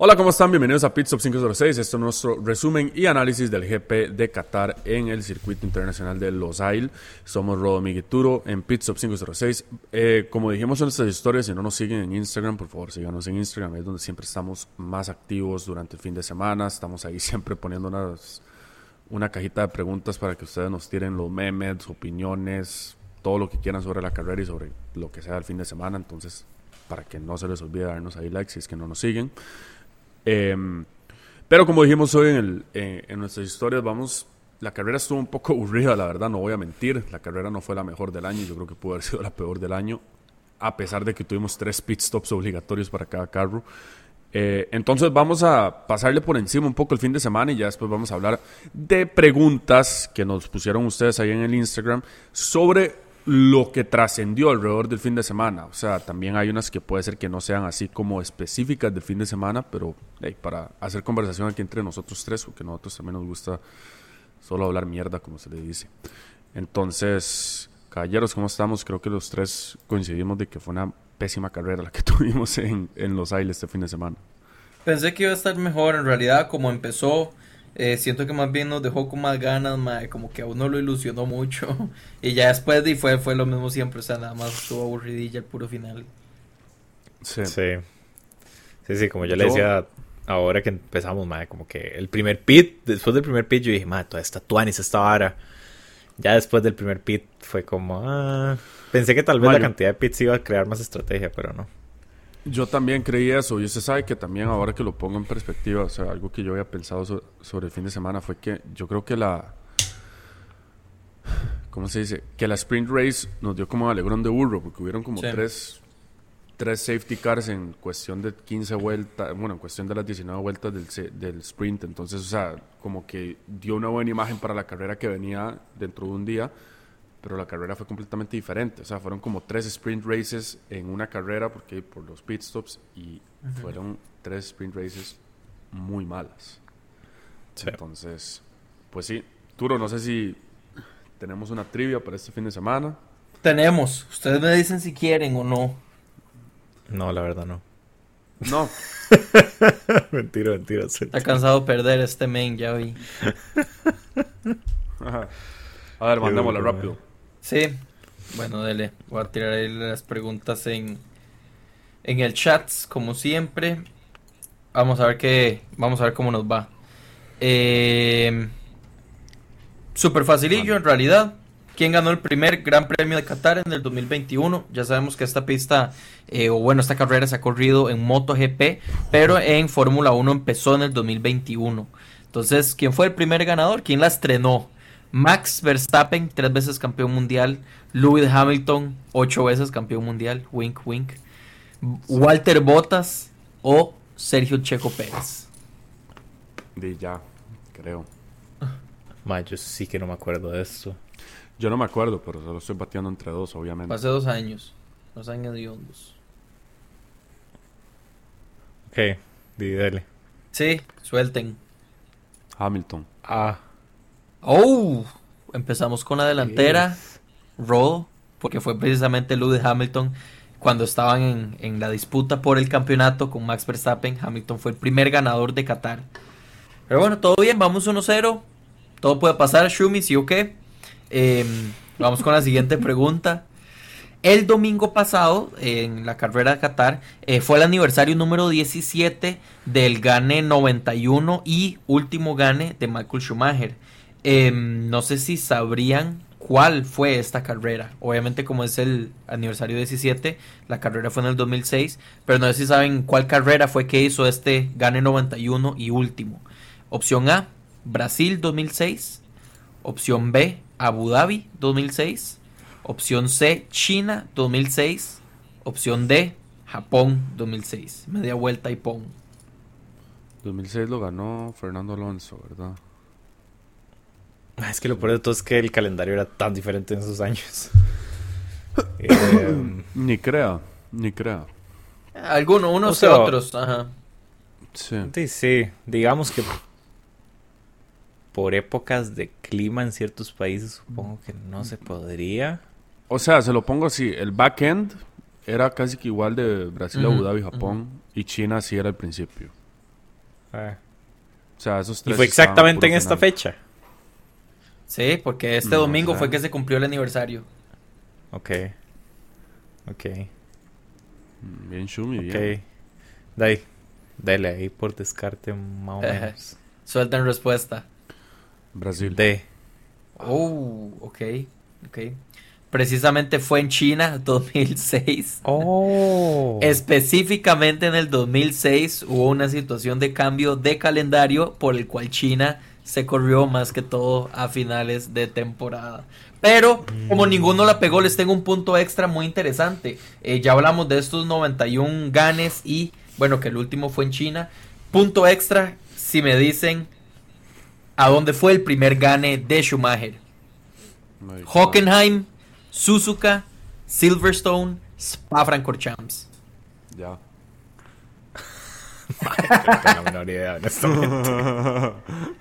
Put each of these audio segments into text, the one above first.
Hola, ¿cómo están? Bienvenidos a Pitstop 506. Este es nuestro resumen y análisis del GP de Qatar en el circuito internacional de Los Losail. Somos Rodo Migueturo en Pitstop 506. Eh, como dijimos en nuestras historias, si no nos siguen en Instagram, por favor síganos en Instagram. Es donde siempre estamos más activos durante el fin de semana. Estamos ahí siempre poniendo unas, una cajita de preguntas para que ustedes nos tiren los memes, opiniones, todo lo que quieran sobre la carrera y sobre lo que sea el fin de semana. Entonces, para que no se les olvide darnos ahí like si es que no nos siguen. Em, pero como dijimos hoy en, en, nuestras historias, vamos, la carrera estuvo un poco aburrida, la verdad, no voy a mentir. La carrera no fue la mejor del año, yo creo que pudo haber sido la peor del año, a pesar de que tuvimos tres pit stops obligatorios para cada carro. Eh, entonces vamos a pasarle por encima un poco el fin de semana y ya después vamos a hablar de preguntas que nos pusieron ustedes ahí en el Instagram sobre lo que trascendió alrededor del fin de semana. O sea, también hay unas que puede ser que no sean así como específicas del fin de semana, pero para hacer conversación aquí entre nosotros tres, porque a nosotros también nos gusta solo hablar mierda, como se le dice. Entonces, caballeros, ¿cómo estamos? Creo que los tres coincidimos de que fue una pésima carrera la que tuvimos en, en Los Ailes este fin de semana. Pensé que iba a estar mejor, en realidad, como empezó eh, siento que más bien nos dejó con más ganas, como que a uno lo ilusionó mucho. y ya después de fue, fue lo mismo siempre, o sea, nada más estuvo aburridilla el puro final. Sí. Sí, sí, sí como yo, le decía ahora que empezamos, madre, como que el primer pit, después del primer pit yo dije, madre, toda esta tuanis, esta vara. Ya después del primer pit fue como, ah, pensé que tal vez la cantidad de pits iba a crear más estrategia, pero no. Yo también creí eso y usted sabe que también ahora que lo pongo en perspectiva, o sea, algo que yo había pensado sobre el fin de semana fue que yo creo que la... ¿Cómo se dice? Que la sprint race nos dio como alegrón de burro, porque hubieron como tres, tres safety cars en cuestión de 15 vueltas, bueno, en cuestión de las 19 vueltas del, del sprint, entonces, o sea, como que dio una buena imagen para la carrera que venía dentro de un día pero la carrera fue completamente diferente. O sea, fueron como tres sprint races en una carrera porque por los pit stops y fueron tres sprint races muy malas. Entonces, pues sí, Turo, no sé si tenemos una trivia para este fin de semana. Tenemos. Ustedes me dicen si quieren o no. No, la verdad no. No. mentira, mentira. Está cansado de perder este main, ya vi. A ver, mandémosle rápido. Sí, bueno, dele. Voy a tirar ahí las preguntas en, en el chat, como siempre. Vamos a ver qué, vamos a ver cómo nos va. Eh, super facilillo en realidad. ¿Quién ganó el primer Gran Premio de Qatar en el 2021? Ya sabemos que esta pista, eh, o bueno, esta carrera se ha corrido en MotoGP, pero en Fórmula 1 empezó en el 2021. Entonces, ¿quién fue el primer ganador? ¿Quién la estrenó? Max Verstappen, tres veces campeón mundial. Lewis Hamilton, ocho veces campeón mundial. Wink, wink. Walter Bottas o Sergio Checo Pérez. De ya, creo. Ma, yo sí que no me acuerdo de esto. Yo no me acuerdo, pero solo estoy bateando entre dos, obviamente. Hace dos años. Dos años y hondos. Ok, dale. Sí, suelten. Hamilton. Ah. Oh, empezamos con la delantera, Roll, porque fue precisamente Lewis Hamilton cuando estaban en, la disputa por el campeonato con Max Verstappen. Hamilton fue el primer ganador de Qatar. Pero bueno, todo bien, vamos 1-0. Todo puede pasar, Shumi, sí o qué. Em, vamos con la siguiente pregunta. El domingo pasado, en la carrera de Qatar, eh, fue el aniversario número 17 del Gane 91 y último Gane de Michael Schumacher. Em, no sé si sabrían cuál fue esta carrera. Obviamente como es el aniversario 17, la carrera fue en el 2006, pero no sé si saben cuál carrera fue que hizo este Gane 91 y último. Opción A, Brasil 2006. Opción B, Abu Dhabi 2006. Opción C, China 2006. Opción D, Japón 2006. Media vuelta y pon. 2006 lo ganó Fernando Alonso, ¿verdad? Ah, es que lo peor de todo es que el calendario era tan diferente en esos años. Eh, ni crea, ni crea. Algunos, unos o otros, ajá. Sí. sí, digamos que por épocas de clima en ciertos países supongo que no se podría. O sea, se lo pongo así, el backend era casi que igual de Brasil, Abu Dhabi, Japón y China sí era el principio. Ah. O sea, esos Y tres fue estaban exactamente en esta fecha. Sí, porque este No domingo fue que se cumplió el aniversario. Ok. Ok. Bien Shumi, Ok. bien. Ahí. Dale ahí por descarte más o menos. Suelta en respuesta. Brasil. D. Oh, ok, ok. Precisamente fue en China 2006. Oh. Específicamente en el 2006 hubo una situación de cambio de calendario por el cual China se corrió más que todo a finales de temporada. Pero como ninguno la pegó, les tengo un punto extra muy interesante. Eh, ya hablamos de estos 91 ganes y bueno, que el último fue en China. Punto extra si me dicen a dónde fue el primer gane de Schumacher. Hockenheim, Suzuka, Silverstone, Spa-Francorchamps. Ya. No tengo la menor idea, honestamente.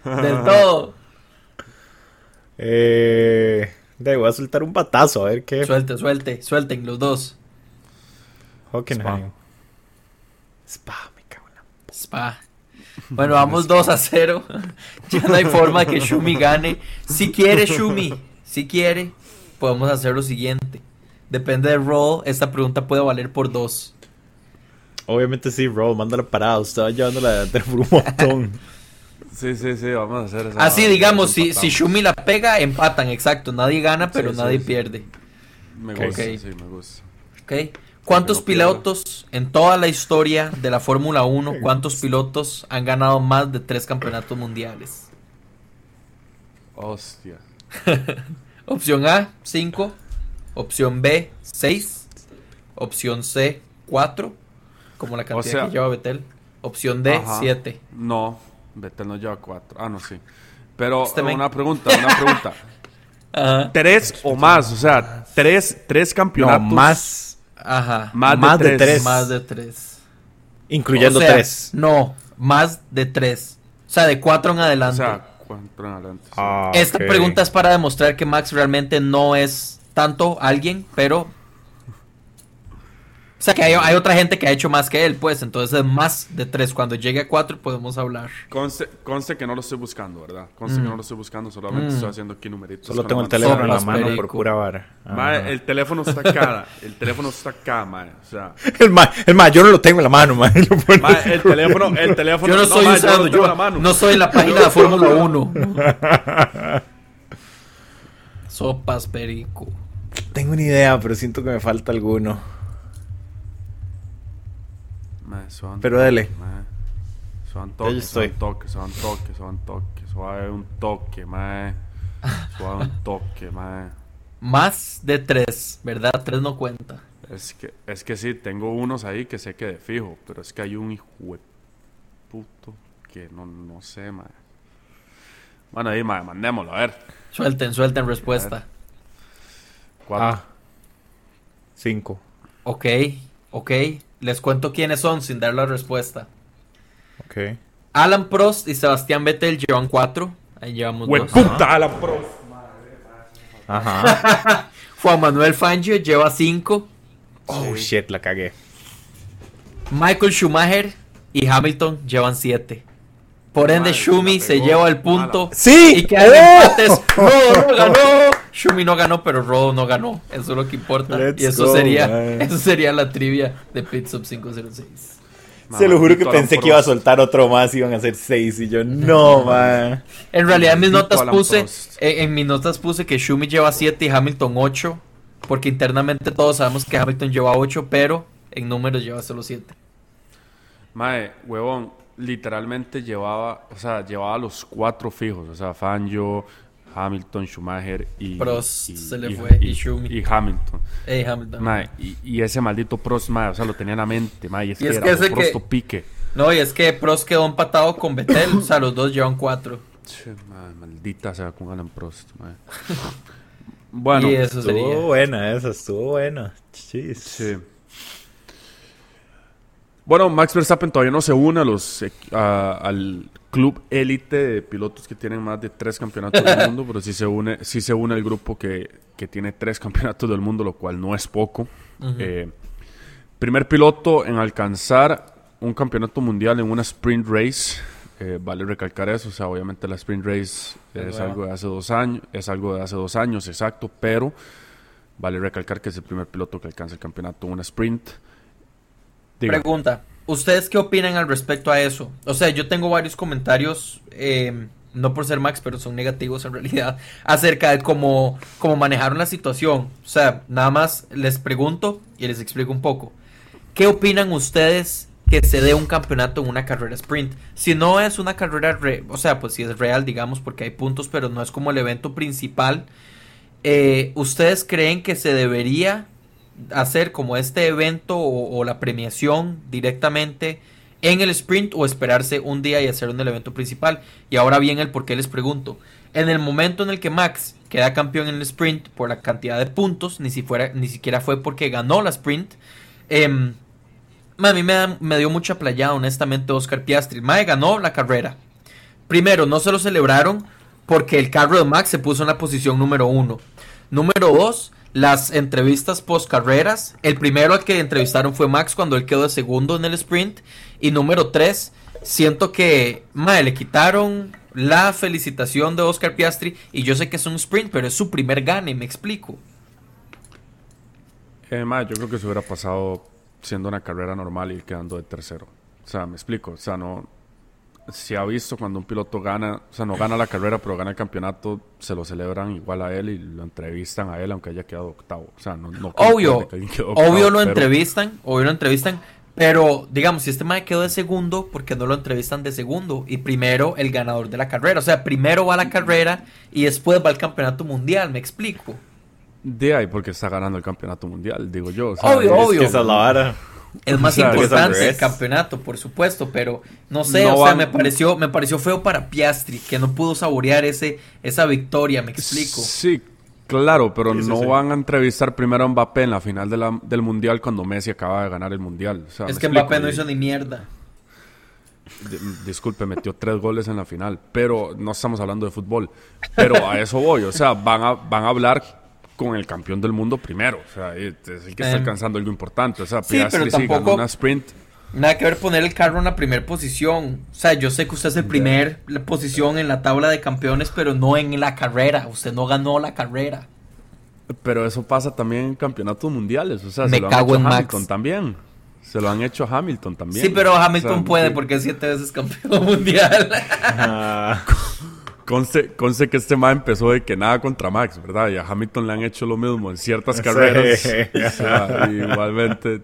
Del todo. Eh, de ahí voy a soltar un patazo, a ver qué. Suelte, suelte, suelten los dos. Hockenheim. Spa, me cago en la. Spa. Bueno, vamos 2 a 0. ya no hay forma que Shumi gane. Si quiere Shumi, si quiere, podemos hacer lo siguiente. Depende del roll, esta pregunta puede valer por 2. Obviamente sí, Roll, mándala parada. Estaba llevando la delantera por un montón. Sí, sí, sí, vamos a hacer esa. Así digamos, si, si. Shumi la pega, empatan, exacto. Nadie gana, pero Sí, nadie sí. pierde. Me gusta, sí, me gusta. ¿ok? ¿Cuántos pilotos en toda la historia de la Fórmula 1, cuántos pilotos han ganado más de tres campeonatos mundiales? Hostia. Opción A, 5. Opción B, 6. Opción C, 4. Como la cantidad sea- que lleva Betel. Opción D, Ajá. 7. No, Betel no lleva cuatro. Ah, no, sí. Pero Este una pregunta, una pregunta. Ajá. tres o más, o sea, tres, tres No, campeonatos. más. Ajá. Más, Más de, de tres. tres. Más de 3. Incluyendo tres. No, más de 3. O sea, de 4 en O adelante. sea, cuatro en adelante. sí. Ah, Esta pregunta es para demostrar que Max realmente no es tanto alguien, pero... O sea, que hay, hay otra gente que ha hecho más que él, pues. Entonces es más de 3. Cuando llegue a 4 podemos hablar. Conste, conste que no lo estoy buscando, ¿verdad? Conste Mm. que no lo estoy buscando, solamente Mm. estoy haciendo aquí numeritos. Solo tengo el teléfono en la mano por pura vara. Mae, Ajá. el teléfono está acá. el teléfono está acá, mae. O sea, El ma, el ma, yo no lo tengo en la mano, puedo- mae, el teléfono, el teléfono. Yo no estoy mae, usando, lo tengo yo en la mano. no soy la página de Fórmula 1. Sopas, perico. Tengo una idea, pero siento que me falta alguno. Un Pero toque, dele. mae. Suave un Ya toque, yo suave estoy. un toque, suave un toque, mae. Suave un toque, mae. Más de 3, ¿verdad? 3 no cuenta. Es que, es que sí, tengo unos ahí que sé que de fijo, pero es que hay un hijo de puto que no, no sé, mae. Bueno, ahí, mae, mandémoslo, a ver. Suelten, suelten respuesta. Cuatro. Ah. Cinco. Ok, ok. Les cuento quiénes son sin dar la respuesta. Ok. Alan Prost y Sebastián Vettel llevan 4. Ahí llevamos ¡Hue dos. puta la pro! Ajá. Juan Manuel Fangio lleva 5. Oh, shit, la cagué. Michael Schumacher y Hamilton llevan 7. Por ende, Madre, Schumi la se lleva el punto. ¡Sí! Y quedan ¡Oh! empates. Rodo no ganó. Schumi no ganó, pero Rodo no ganó. Eso es lo que importa. Let's y eso go, sería man. eso sería la trivia de Pitsop 506. Se lo juro que pensé Alan que iba a soltar otro más, iban a ser seis. Y yo, no, man. En realidad en mis notas Alan puse Prost. en, en mis notas puse que Schumi lleva 7 y Hamilton 8, porque internamente todos sabemos que Hamilton lleva 8, pero en números lleva solo 7. Mae, huevón, literalmente llevaba, o sea, llevaba los cuatro fijos, o sea, Fangio, Hamilton, Schumacher y... Prost y- se le y- fue, y y, Schumi. y Hamilton. Ey, Hamilton. Mae, y, y ese maldito Prost, mae, o sea, lo tenía en la mente, mae, y es Y que es era que Prosto pique. No, y es que Prost quedó empatado con Vettel, o sea, los dos llevan 4. Che, mae, maldita sea con Alan Prost, mae. bueno, y eso sería. Estuvo buena esa, estuvo buena. Jeez. sí. Bueno, Max Verstappen todavía no se une a los, a- al club élite de pilotos que tienen más de tres campeonatos del mundo, pero sí se une, sí se une al grupo que, que tiene tres campeonatos del mundo, lo cual no es poco. Eh, primer piloto en alcanzar un campeonato mundial en una sprint race Eh, vale recalcar eso, o sea, obviamente la sprint race es, algo de hace dos años, es algo de hace dos años, exacto, pero vale recalcar que es el primer piloto que alcanza el campeonato en una sprint. Pregunta, ¿ustedes qué opinan al respecto a eso? O sea, yo tengo varios comentarios, eh, no por ser Max, pero son negativos en realidad, acerca de cómo, cómo manejaron la situación. O sea, nada más les pregunto y les explico un poco. ¿Qué opinan ustedes que se dé un campeonato en una carrera sprint. Si no es una carrera, o sea, pues si es real, digamos, porque hay puntos, pero no es como el evento principal. Eh, ¿Ustedes creen que se debería hacer como este evento o, la premiación directamente en el sprint o esperarse un día y hacer el evento principal? Y ahora bien, el por qué les pregunto. En el momento en el que Max queda campeón en el sprint por la cantidad de puntos, ni, si fuera, ni siquiera fue porque ganó la sprint. Eh, a mí me, dio mucha playada, honestamente, Oscar Piastri. Mae ganó la carrera. Primero, no se lo celebraron porque el carro de Max se puso en la posición número uno. Número dos, las entrevistas post carreras. El primero al que entrevistaron fue Max cuando él quedó de segundo en el sprint. Y número tres, siento que mae, le quitaron la felicitación de Oscar Piastri. Y yo sé que es un sprint, pero es su primer gane, me explico. Eh, yo creo que se hubiera pasado siendo una carrera normal y quedando de tercero. O sea, me explico. O sea, no. Se ha visto cuando un piloto gana, o sea, no gana la carrera, pero gana el campeonato, se lo celebran igual a él y lo entrevistan a él, aunque haya quedado octavo. O sea, no. no obvio, obvio lo entrevistan, obvio lo entrevistan, pero digamos, si este mae quedó de segundo, porque no lo entrevistan de segundo? Y primero el ganador de la carrera. O sea, primero va la carrera y después va el campeonato mundial, me explico. De ahí porque está ganando el campeonato mundial, digo yo. obvio, obvio. Es, la es más importante el campeonato, por supuesto, pero no sé, o sea, me pareció, me pareció feo para Piastri, que no pudo saborear ese, esa victoria, me explico. Sí, claro, pero no van a entrevistar primero a Mbappé en la final del mundial cuando Messi acaba de ganar el mundial. es que Mbappé no hizo ni mierda. Disculpe, metió tres goles en la final, pero no estamos hablando de fútbol. Pero a eso voy, o sea, van a, van a hablar con el campeón del mundo primero. O sea, es el que está em, alcanzando algo importante. O sea, sí, pero tampoco, una sprint. Nada que ver poner el carro en la primera posición. O sea, yo sé que usted es el primer posición en la tabla de campeones, pero no en la carrera. Usted no ganó la carrera. Pero eso pasa también en campeonatos mundiales. O sea, se lo han hecho a Hamilton también. Se lo han hecho a Hamilton también. Sí, pero Hamilton puede porque es siete veces campeón mundial. Ah. Conste, que este ma empezó de que nada contra Max, ¿verdad? Y a Hamilton le han hecho lo mismo en ciertas carreras. igualmente.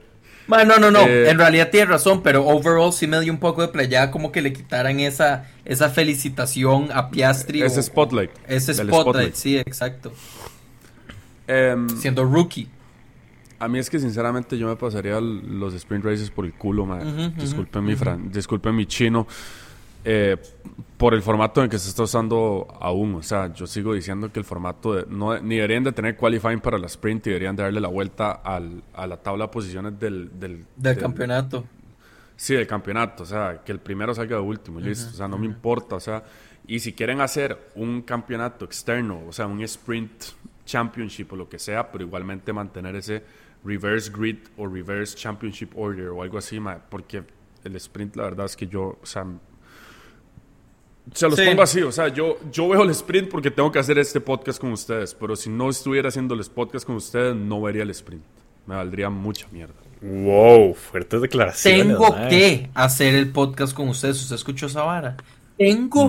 no, no, no. Eh, en realidad tiene razón, pero overall sí me dio un poco de playa como que le quitaran esa, esa felicitación a Piastri. Ese spotlight. Ese spotlight, sí, exacto. Em, Siendo rookie. A mí es que sinceramente yo me pasaría los sprint races por el culo, man. disculpen, mi disculpen mi chino. Eh, por el formato en que se está usando aún. O sea, yo sigo diciendo que el formato de, no, ni deberían de tener qualifying para la sprint y deberían de darle la vuelta al, a la tabla de posiciones del, del, del, campeonato. Sí, del campeonato. O sea, que el primero salga de último y listo. O sea, no me importa. O sea, y si quieren hacer un campeonato externo, o sea, un sprint championship o lo que sea, pero igualmente mantener ese reverse grid o reverse championship order o algo así, porque el sprint, la verdad es que yo, o sea, se los pongo así, o sea, yo, yo veo el sprint porque tengo que hacer este podcast con ustedes, pero si no estuviera haciendo el podcast con ustedes, no vería el sprint. Me valdría mucha mierda. Wow, fuertes declaraciones. Tengo que hacer el podcast con ustedes. ¿Usted escuchó esa vara? Tengo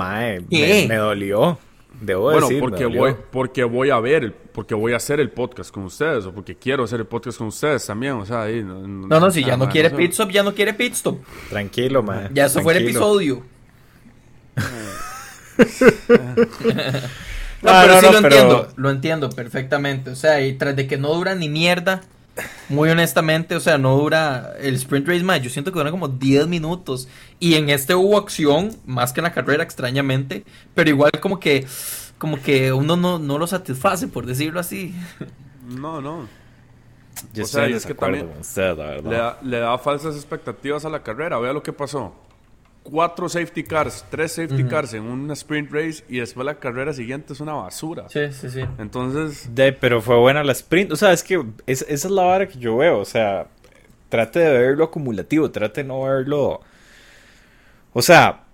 que. Me, dolió. Debo bueno, porque voy, porque voy a ver, porque voy a hacer el podcast con ustedes, o porque quiero hacer el podcast con ustedes también, o sea, ahí, no, no, si ya no quiere pit stop, ya no quiere pit stop. Tranquilo, man. Ya eso fue el episodio no, pero sí lo entiendo, lo entiendo perfectamente. O sea, y tras de que no dura ni mierda, muy honestamente, o sea, no dura el sprint race más. Yo siento que dura como 10 minutos. Y en este hubo acción, más que en la carrera, extrañamente. Pero igual como que, como que uno no, no lo satisface, por decirlo así. No, no. Yo o sea, es que también le, da, le da falsas expectativas a la carrera. Vea lo que pasó cuatro safety cars, tres safety cars en una sprint race y después la carrera siguiente es una basura. Sí, sí, sí. Entonces... De, pero fue buena la sprint. O sea, es que esa es la vara que yo veo. O sea, trate de verlo acumulativo, trate de no verlo... O sea,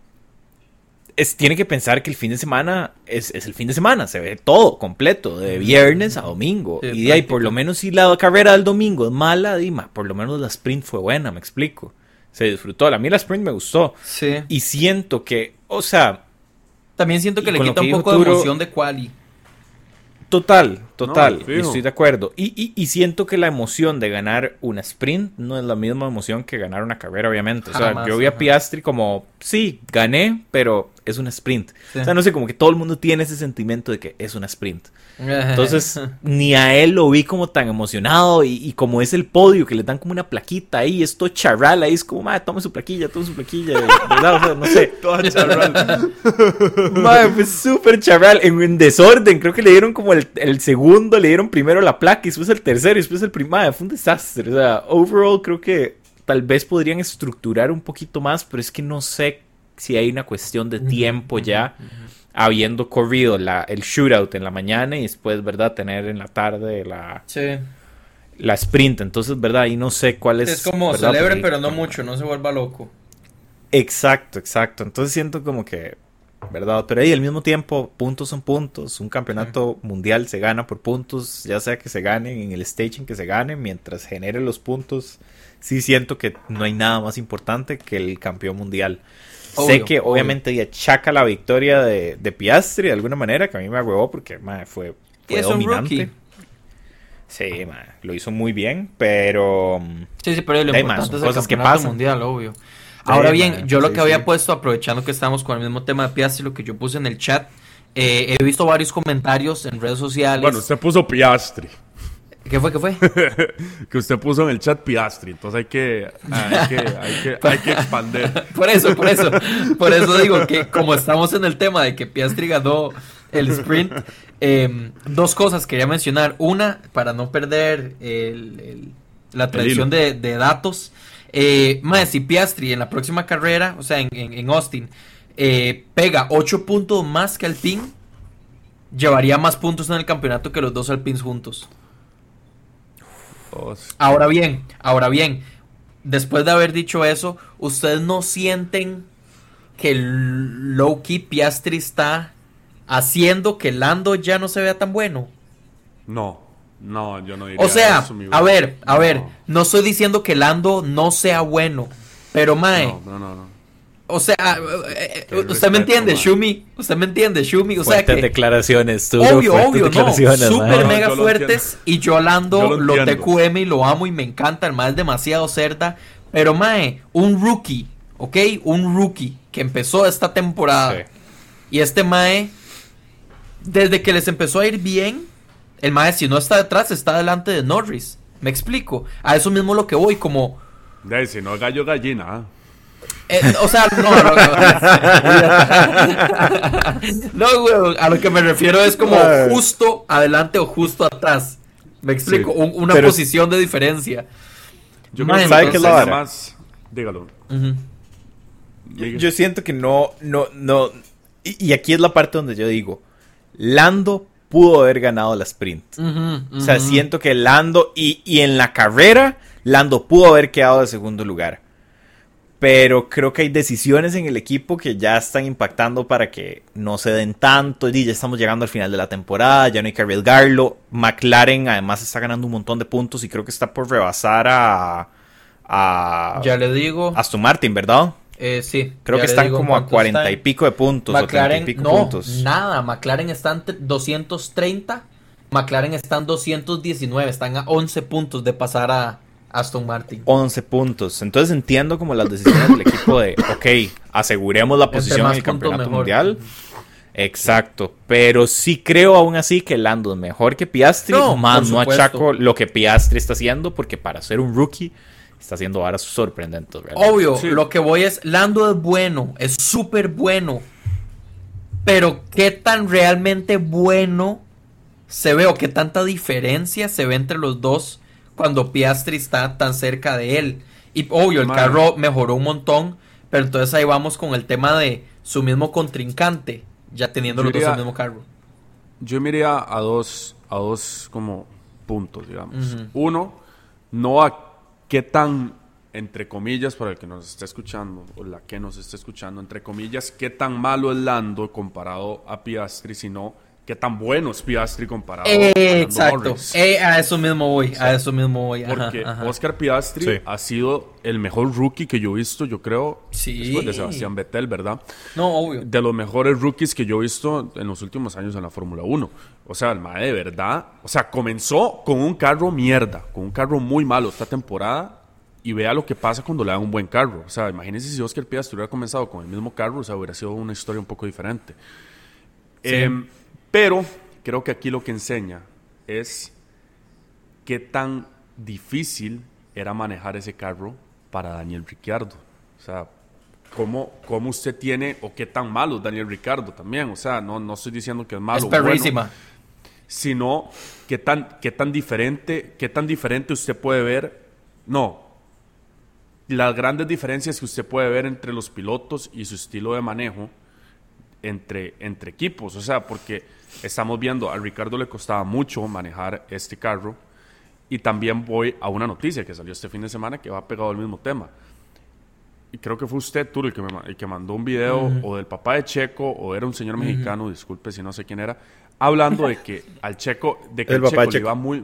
es, tiene que pensar que el fin de semana es, el fin de semana, se ve todo completo, de viernes a domingo. y de ahí, por lo menos si la carrera del domingo es mala, Dima, por lo menos la sprint fue buena, me explico. Se disfrutó. A mí la sprint me gustó. Sí. Y siento que, o sea. También siento que le quita un poco de emoción de quali. Total, total, estoy de acuerdo. Y, y, siento que la emoción de ganar una sprint no es la misma emoción que ganar una carrera, obviamente. O sea, yo vi a Piastri como, sí, gané, pero es una sprint. O sea, no sé, como que todo el mundo tiene ese sentimiento de que es una sprint. Entonces, ni a él lo vi como tan emocionado y, como es el podio, que le dan como una plaquita ahí, esto charral ahí, es como, madre, tome su plaquilla, tome su plaquilla, ¿verdad? O sea, no sé. Toda charral. madre, fue súper charral, en, desorden, creo que le dieron como el, segundo, le dieron primero la placa y después el tercero y después el primero, fue un desastre. O sea, overall creo que tal vez podrían estructurar un poquito más, pero es que no sé si hay una cuestión de tiempo ya habiendo corrido la, el shootout en la mañana y después, ¿verdad? Tener en la tarde la, la sprint. Entonces, ¿verdad? Y no sé cuál es. Es como celebre, pero no mucho, no se vuelva loco. Exacto, exacto. Entonces siento como que, ¿verdad? Pero ahí al mismo tiempo, puntos son puntos. Un campeonato mundial se gana por puntos, ya sea que se ganen en el staging que se gane, mientras genere los puntos. Sí siento que no hay nada más importante que el campeón mundial sé que obviamente ya chaca la victoria de, Piastri de alguna manera, que a mí me agüevó porque fue, fue dominante. Sí, lo hizo muy bien, pero. Mm, sí, sí, pero lo importante es el cosas que pasan. mundial, obvio. Ahora bien, yo lo que había puesto, aprovechando que estamos con el mismo tema de Piastri, lo que yo puse en el chat, eh, he visto varios comentarios en redes sociales. Bueno, usted puso Piastri. ¿Qué fue? ¿Qué fue? que usted puso en el chat Piastri, entonces hay que, hay que, hay que, hay que expandir. por eso, por eso, por eso digo que como estamos en el tema de que Piastri ganó el sprint, em, dos cosas quería mencionar. Una, para no perder la tradición de, datos. Eh, más si Piastri en la próxima carrera, o sea, en, Austin, eh, pega 8 puntos más que Alpine, llevaría más puntos en el campeonato que los dos Alpines juntos. Ahora bien, ahora bien, después de haber dicho eso, ¿ustedes no sienten que Loki Piastri está haciendo que Lando ya no se vea tan bueno? No, no, yo no diría O sea, a ver, a ver, no estoy diciendo que Lando no sea bueno, pero Mae. No, no, no. O sea, eh, eh, usted me entiende, Shumi. Usted me entiende, Shumi. O sea que. declaraciones, Obvio, obvio, no. Súper mega fuertes. Y yo Lando lo, TQM y lo amo y me encanta. El más es demasiado cerda. Pero, mae, un rookie, ¿ok? Un rookie que empezó esta temporada. Y este mae, desde que les empezó a ir bien, el mae, si no está detrás, está delante de Norris. Me explico. A eso mismo lo que voy, como. De si no gallo gallina. Eh, o sea, no, no, a lo que me refiero es como justo adelante o justo atrás. Me explico, una posición de diferencia. Yo creo que más. Dígalo. Yo siento que no, no, no. Y, aquí es la parte donde yo digo: Lando pudo haber ganado la sprint. O sea, siento que Lando. Y, y en la carrera, Lando pudo haber quedado de segundo lugar pero creo que hay decisiones en el equipo que ya están impactando para que no se den tanto. Y ya estamos llegando al final de la temporada, ya no hay que arriesgarlo. McLaren además está ganando un montón de puntos y creo que está por rebasar a. a ya le digo. Aston Martin, ¿verdad? Eh, sí. Creo que están como a cuarenta y pico de puntos. McLaren, no, nada. McLaren están 230. McLaren están 219. Están a 11 puntos de pasar a, Aston Martin. 11 puntos. Entonces entiendo como las decisiones del equipo de, ok, aseguremos la posición en el campeonato mundial. Exacto, pero sí creo aún así que Lando es mejor que Piastri, no, más no achaco lo que Piastri está haciendo, porque para ser un rookie está haciendo ahora sorprendentes. Obvio, lo que voy es, Lando es bueno, es súper bueno, pero qué tan realmente bueno se ve o qué tanta diferencia se ve entre los dos cuando Piastri está tan cerca de él. Y obvio, el carro mejoró un montón, pero entonces ahí vamos con el tema de su mismo contrincante, ya teniendo los dos el mismo carro. Yo miraría a dos, a dos como puntos, digamos. Uno, no a qué tan entre comillas, para el que nos esté escuchando, o la que nos esté escuchando, entre comillas, qué tan malo es Lando comparado a Piastri, sino qué tan bueno es Piastri comparado eh, a Exacto, eh, a eso mismo voy, a eso mismo voy. porque Oscar Piastri ha sido el mejor rookie que yo he visto, yo creo, después de Sebastián Vettel, ¿verdad? No, obvio. De los mejores rookies que yo he visto en los últimos años en la Fórmula 1. O sea, el MAE de verdad, o sea, comenzó con un carro mierda, con un carro muy malo esta temporada y vea lo que pasa cuando le dan un buen carro. O sea, imagínense si Oscar Piastri hubiera comenzado con el mismo carro, o sea, hubiera sido una historia un poco diferente. Em, pero creo que aquí lo que enseña es qué tan difícil era manejar ese carro para Daniel Ricciardo. O sea, cómo, cómo usted tiene, o qué tan malo es Daniel Ricciardo también. O sea, no, no estoy diciendo que es malo. Es perrísima. sino qué tan, qué tan diferente, qué tan diferente usted puede ver. No, las grandes diferencias que usted puede ver entre los pilotos y su estilo de manejo entre, entre equipos. O sea, porque estamos viendo, a Ricardo le costaba mucho manejar este carro. Y también voy a una noticia que salió este fin de semana que va pegado al mismo tema. Y creo que fue usted, tú, el que, me, que mandó un video o del papá de Checo o era un señor mexicano, disculpe si no sé quién era, hablando de que al Checo, de que el, Checo, le iba muy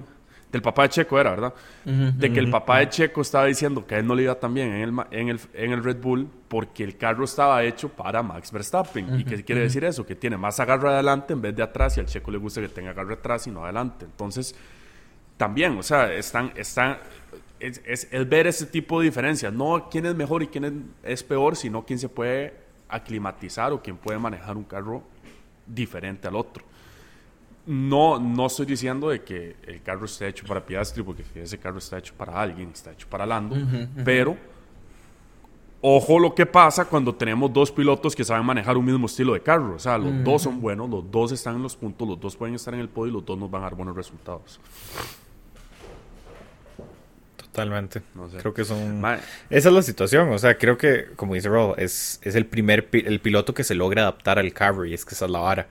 del papá de Checo era, ¿verdad? de que el papá de Checo estaba diciendo que a él no le iba tan bien en el, en el, en el Red Bull porque el carro estaba hecho para Max Verstappen. ¿Y qué quiere decir eso? Que tiene más agarre adelante en vez de atrás y al Checo le gusta que tenga agarre atrás y no adelante. Entonces, también, o sea, están, están, es, es, ver ese tipo de diferencias. No quién es mejor y quién es peor, sino quién se puede aclimatizar o quién puede manejar un carro diferente al otro. No, no estoy diciendo de que el carro esté hecho para Piastri, porque ese carro está hecho para alguien, está hecho para Lando, pero ojo lo que pasa cuando tenemos dos pilotos que saben manejar un mismo estilo de carro. O sea, los dos son buenos, los dos están en los puntos, los dos pueden estar en el podio y los dos nos van a dar buenos resultados. Totalmente. Creo que son. Esa es la situación. O sea, creo que, como dice Rod, es, es el primer el piloto que se logra adaptar al carro y es que esa es la vara.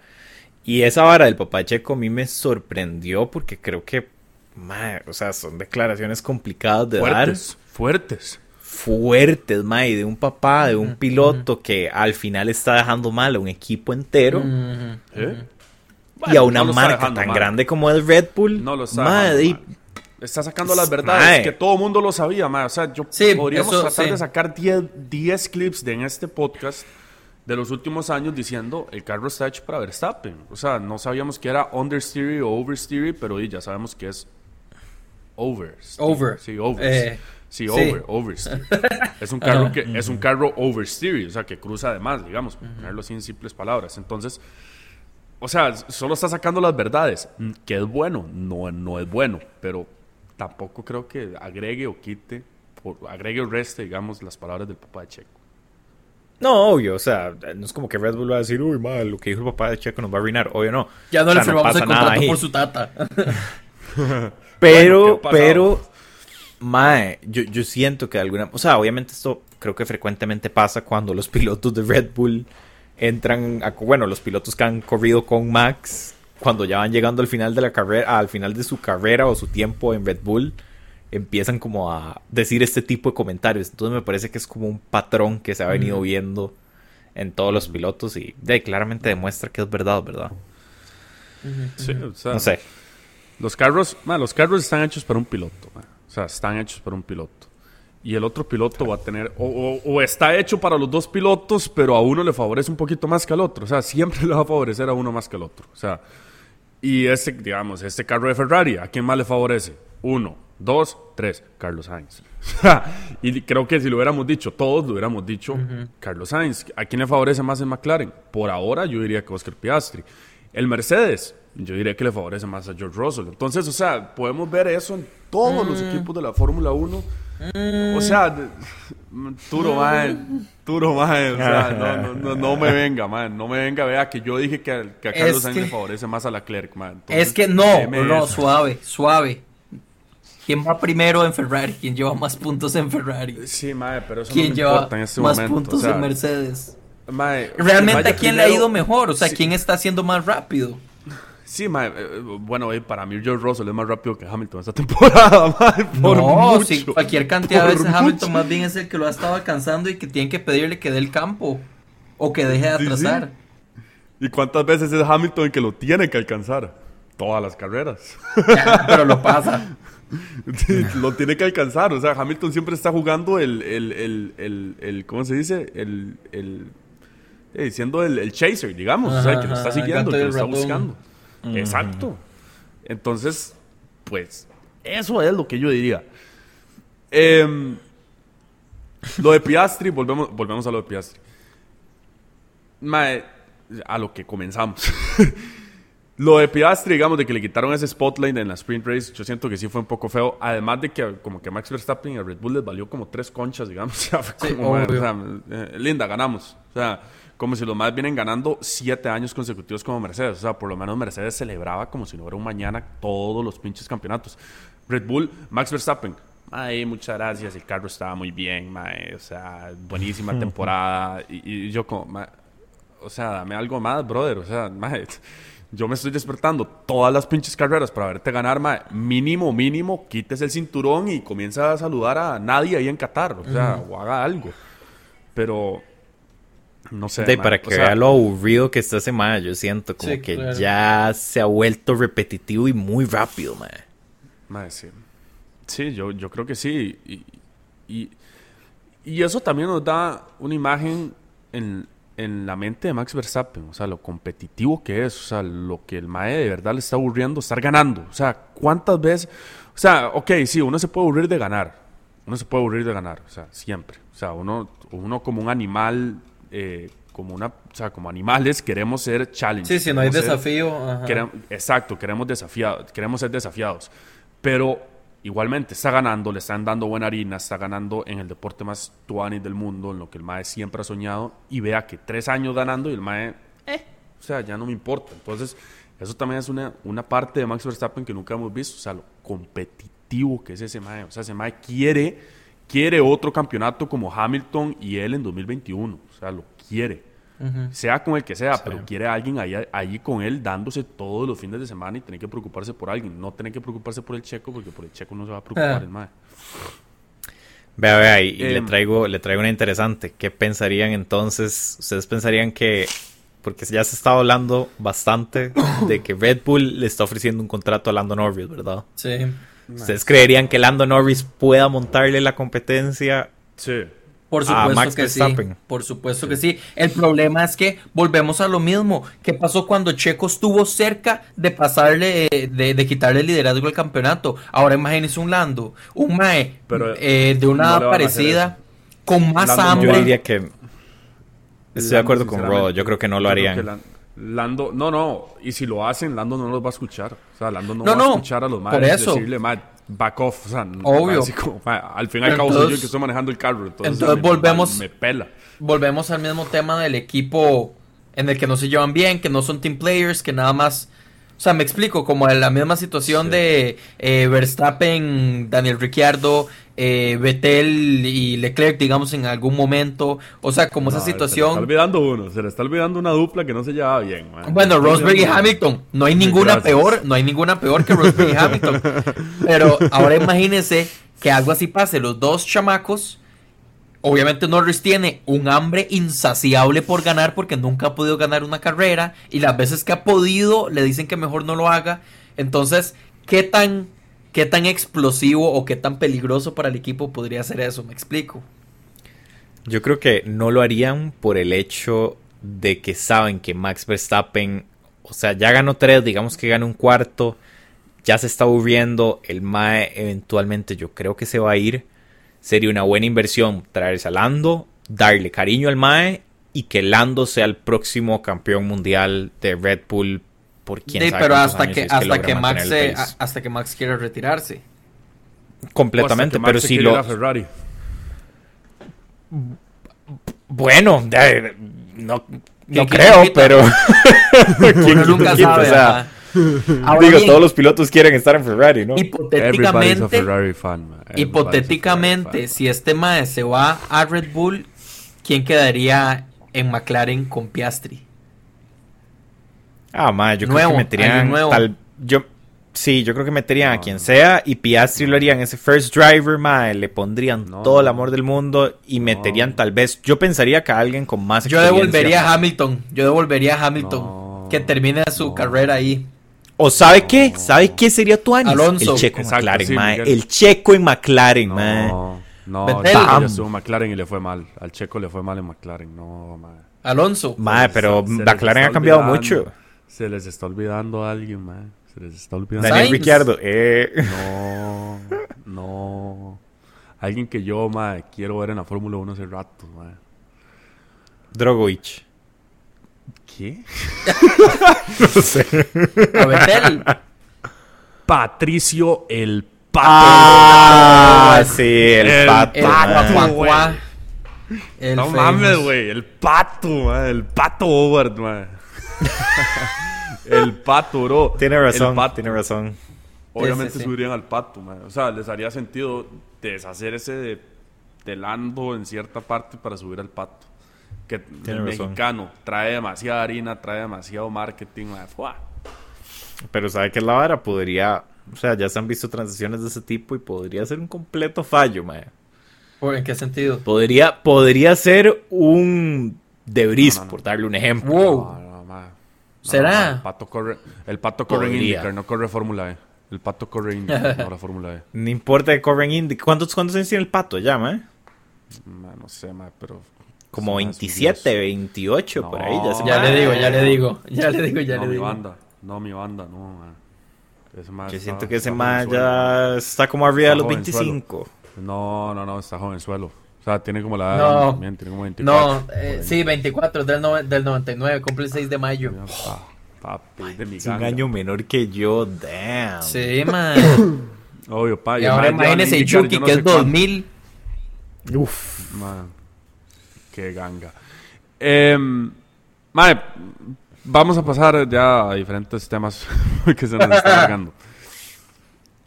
Y esa vara del papá Checo a mí me sorprendió porque creo que, o sea, son declaraciones complicadas de fuertes, dar. Fuertes. Fuertes, mae, de un papá, de un piloto que al final está dejando mal a un equipo entero. ¿Eh? y a una marca tan grande como el Red Bull. No lo sabe. Está sacando las verdades que todo el mundo lo sabía, mae. O sea, yo podríamos tratar de sacar 10 clips de en este podcast de los últimos años diciendo el carro está hecho para Verstappen. O sea, no sabíamos que era understeer o oversteer, pero ya sabemos que es over. Over. Sí, over. Eh, sí, over, oversteer. es un carro que es un carro oversteer, o sea, que cruza además, digamos, ponerlo así en simples palabras. Entonces, o sea, solo está sacando las verdades. Que es bueno, no, no es bueno, pero tampoco creo que agregue o quite, agregue o reste, digamos, las palabras del papá de Checo. No, obvio, o sea, no es como que Red Bull va a decir, uy, mal, lo que dijo el papá de Checo nos va a arruinar. Obvio, no. Ya no le firmamos el contrato por su tata. pero, pero, mae, yo, yo siento que alguna. O sea, obviamente esto creo que frecuentemente pasa cuando los pilotos de Red Bull entran a. Bueno, los pilotos que han corrido con Max, cuando ya van llegando al final de la carrera, al final de su carrera o su tiempo en Red Bull empiezan como a decir este tipo de comentarios. Entonces me parece que es como un patrón que se ha venido viendo en todos los pilotos y de, claramente demuestra que es verdad, ¿verdad? Sí, o sea, no sé. Los carros, los carros están hechos para un piloto. O sea, están hechos para un piloto. Y el otro piloto va a tener, o, o, está hecho para los dos pilotos, pero a uno le favorece un poquito más que al otro. O sea, siempre le va a favorecer a uno más que al otro. O sea, y este, digamos, este carro de Ferrari, ¿a quién más le favorece? Uno, dos, tres, Carlos Sainz. y creo que si lo hubiéramos dicho, todos lo hubiéramos dicho Carlos Sainz. ¿A quién le favorece más el McLaren? Por ahora yo diría que Oscar Piastri. El Mercedes, yo diría que le favorece más a George Russell. Entonces, o sea, podemos ver eso en todos los equipos de la Fórmula 1. O sea, Turo, man, Turo, man, o sea, no, no, no, me venga, man, no me venga, vea que yo dije que, a, Carlos Sainz le favorece más a la Clerc, man. es que no, no, suave, suave. ¿Quién va primero en Ferrari? ¿Quién lleva más puntos en Ferrari? Sí, mae, pero eso ¿Quién no lleva importa en este más momento. puntos o sea, en Mercedes? Mae, Realmente a quién le ha ido mejor, o sea, quién está haciendo más rápido. Sí, ma, eh, bueno, eh, para mí George Russell es más rápido que Hamilton esta temporada, por No, mucho, sí, cualquier cantidad de veces Hamilton más bien es el que lo ha estado alcanzando y que tienen que pedirle que dé el campo o que deje de Sí, sí. atrasar. ¿Y cuántas veces es Hamilton el que lo tiene que alcanzar? Todas las carreras. Pero lo pasa. Sí, lo tiene que alcanzar. O sea, Hamilton siempre está jugando el, el, el, el, el- ¿cómo se dice? El, el, eh, siendo el, chaser, digamos. o sea, que lo está siguiendo, que lo está ratón. Exacto. Entonces, pues, eso es lo que yo diría. Em, lo de Piastri, volvemos, volvemos a lo de Piastri. Mae, a lo que comenzamos. Lo de Piastri, digamos, de que le quitaron ese spotlight en la sprint race, yo siento que sí fue un poco feo. Además de que como que Max Verstappen y a Red Bull les valió como tres conchas, digamos. O sea, fue como, o sea, eh, linda, ganamos. O sea, como si los más vienen ganando siete años consecutivos como Mercedes. O sea, por lo menos Mercedes celebraba como si no hubiera un mañana todos los pinches campeonatos. Red Bull, Max Verstappen. Ay, muchas gracias, el carro estaba muy bien, mae. O sea, buenísima temporada. Y, y yo como, mae, o sea, dame algo más, brother. O sea, mae, yo me estoy despertando todas las pinches carreras para verte ganar, mae. Mínimo, mínimo, quites el cinturón y comienza a saludar a nadie ahí en Qatar. O sea, o haga algo. Pero, no sé. De, para o que sea, vea lo aburrido que está ese mae, yo siento como Sí, que claro. ya se ha vuelto repetitivo y muy rápido, mae. mae, sí. Sí, yo, yo creo que sí. Y, y, y eso también nos da una imagen en, en la mente de Max Verstappen. O sea, lo competitivo que es. O sea, lo que el Mae de verdad le está aburriendo, estar ganando. O sea, ¿cuántas veces? O sea, ok, sí, uno se puede aburrir de ganar. Uno se puede aburrir de ganar. O sea, siempre. O sea, uno, uno como un animal, eh, como una, o sea, como animales queremos ser challenge. Sí, si no hay ser- desafío. ajá. Exacto, queremos desafiados, queremos ser desafiados. Pero igualmente está ganando, le están dando buena harina, está ganando en el deporte más tuanis del mundo, en lo que el Mae siempre ha soñado, y vea que tres años ganando y el Mae, eh, o sea, ya no me importa. Entonces, eso también es una, una parte de Max Verstappen que nunca hemos visto, o sea, lo competitivo que es ese Mae. O sea, ese Mae quiere, quiere otro campeonato como Hamilton y él en 2021, o sea, lo quiere sea con el que sea, pero quiere a alguien ahí, ahí con él dándose todos los fines de semana y tener que preocuparse por alguien, no tener que preocuparse por el checo, porque por el checo no se va a preocupar Ah. el mae. Vea, vea, y, y le Em. traigo, le traigo una interesante. ¿Qué pensarían entonces? ¿Ustedes pensarían que, porque ya se estaba hablando bastante de que Red Bull le está ofreciendo un contrato a Lando Norris, ¿verdad? Sí. ¿Ustedes creerían que Lando Norris pueda montarle la competencia? Sí. Por a supuesto Max que sí. Verstappen. Por supuesto que sí. El problema es que volvemos a lo mismo. ¿Qué pasó cuando Checo estuvo cerca de pasarle, eh, de, de quitarle el liderazgo al campeonato? Ahora imagínese un Lando, un Mae Pero, eh, de una no a parecida, con más Lando no hambre. Yo diría que... Estoy de acuerdo con Rodo, yo creo que no lo yo creo harían. Lando, no, no, y si lo hacen, Lando no los va a escuchar. O sea, Lando no, No, va no, a escuchar a los eso. decirle, mae, back off. O sea, Obvio. así como, al fin y al cabo soy yo que estoy manejando el carro. Entonces, me- volvemos- Me pela. volvemos al mismo tema del equipo en el que no se llevan bien, que no son team players, que nada más... O sea, me explico, como en la misma situación Sí. de eh, Verstappen, Daniel Ricciardo, eh, Vettel y Leclerc, digamos, en algún momento. O sea, como No, esa Se le está situación... olvidando uno, se le está olvidando una dupla que no se llevaba bien. Bueno, Rosberg y Hamilton, no hay ninguna Gracias. peor, no hay ninguna peor que Rosberg y Hamilton. Pero ahora imagínense que algo así pase, los dos chamacos, obviamente Norris tiene un hambre insaciable por ganar porque nunca ha podido ganar una carrera y las veces que ha podido le dicen que mejor no lo haga. Entonces, ¿qué tan qué tan explosivo o qué tan peligroso para el equipo podría ser eso? Me explico. Yo creo que no lo harían por el hecho de que saben que Max Verstappen, o sea, ya ganó tres, digamos que ganó un cuarto, ya se está aburriendo, el Mae eventualmente yo creo que se va a ir. Sería una buena inversión traerse a Lando, darle cariño al Mae y que Lando sea el próximo campeón mundial de Red Bull por quién Sí, sabe pero hasta años, que, si es hasta que Max se- hasta que Max quiera retirarse. completamente, pero si lo a Ferrari. Bueno, no, ¿Quién no creo, pero. ¿Quién Uno nunca quita? sabe. O sea. Ahora digo, bien, todos los pilotos quieren estar en Ferrari, ¿no? Hipotéticamente, Ferrari fan, man. Everybody's a Ferrari hipotéticamente, fan. si este mae se va a Red Bull, ¿quién quedaría en McLaren con Piastri? Ah, mae, yo creo que meterían tal, yo sí, yo creo que meterían a quien sea y Piastri lo harían ese first driver, mae, le pondrían todo el amor del mundo y meterían tal vez, yo pensaría que a alguien con más Yo devolvería a Hamilton, yo devolvería a Hamilton que termine su carrera ahí. ¿O sabe qué? ¿Sabe qué sería tu año? Alonso. El checo en McLaren, mae. El checo en McLaren, mae. No, el checo ya estuvo en McLaren y le fue mal. Al checo le fue mal en McLaren, no, mae. Alonso. Mae, pero McLaren ha cambiado mucho. Se les está olvidando a alguien, mae. Se les está olvidando. Daniel Ricciardo, eh. No, no. Alguien que yo, mae, quiero ver en la Fórmula 1 hace rato, mae. Drogovic. ¿Qué? no sé. A Patricio el Pato. Ah, sí, el, el Pato. El pato, El no mames, güey. El Pato, El Pato Howard, man. el Pato, bro. Tiene razón, tiene razón. Obviamente subirían al Pato, man. O sea, les haría sentido deshacerse de, de Lando en cierta parte para subir al Pato que el mexicano trae demasiada harina, trae demasiado marketing. Pero ¿sabe qué la vara? Podría, o sea, ya se han visto transiciones de ese tipo y podría ser un completo fallo, mae. ¿En qué sentido? Podría, podría ser un debris, por darle un ejemplo. Wow. ¿Será? el pato corre, el pato corre en IndyCar, no corre Fórmula E. El pato corre en IndyCar, no la Fórmula E. No importa que corre en Indy. ¿Cuántos, cuántos años tiene el pato ya, mae? no sé, mae, pero como 27, 28, por ahí. Ya, ya le digo, ya le digo. Ya le digo, ya no, le digo. mi banda. No, mi banda, no, man. Yo siento que ese man ya está como arriba de los 25. No, no, no, está jovenzuelo. O sea, tiene como la edad. No, tiene como 24. No, eh, sí, 24, del, no, del 99, cumple el 6 de mayo. papi, de mi es un año menor que yo, damn. Sí, man. Obvio, pa. Y, ahora imagínese Chucky, que es 2000. Uf. Man. Qué ganga. Em, vamos a pasar ya a diferentes temas que se nos están cargando.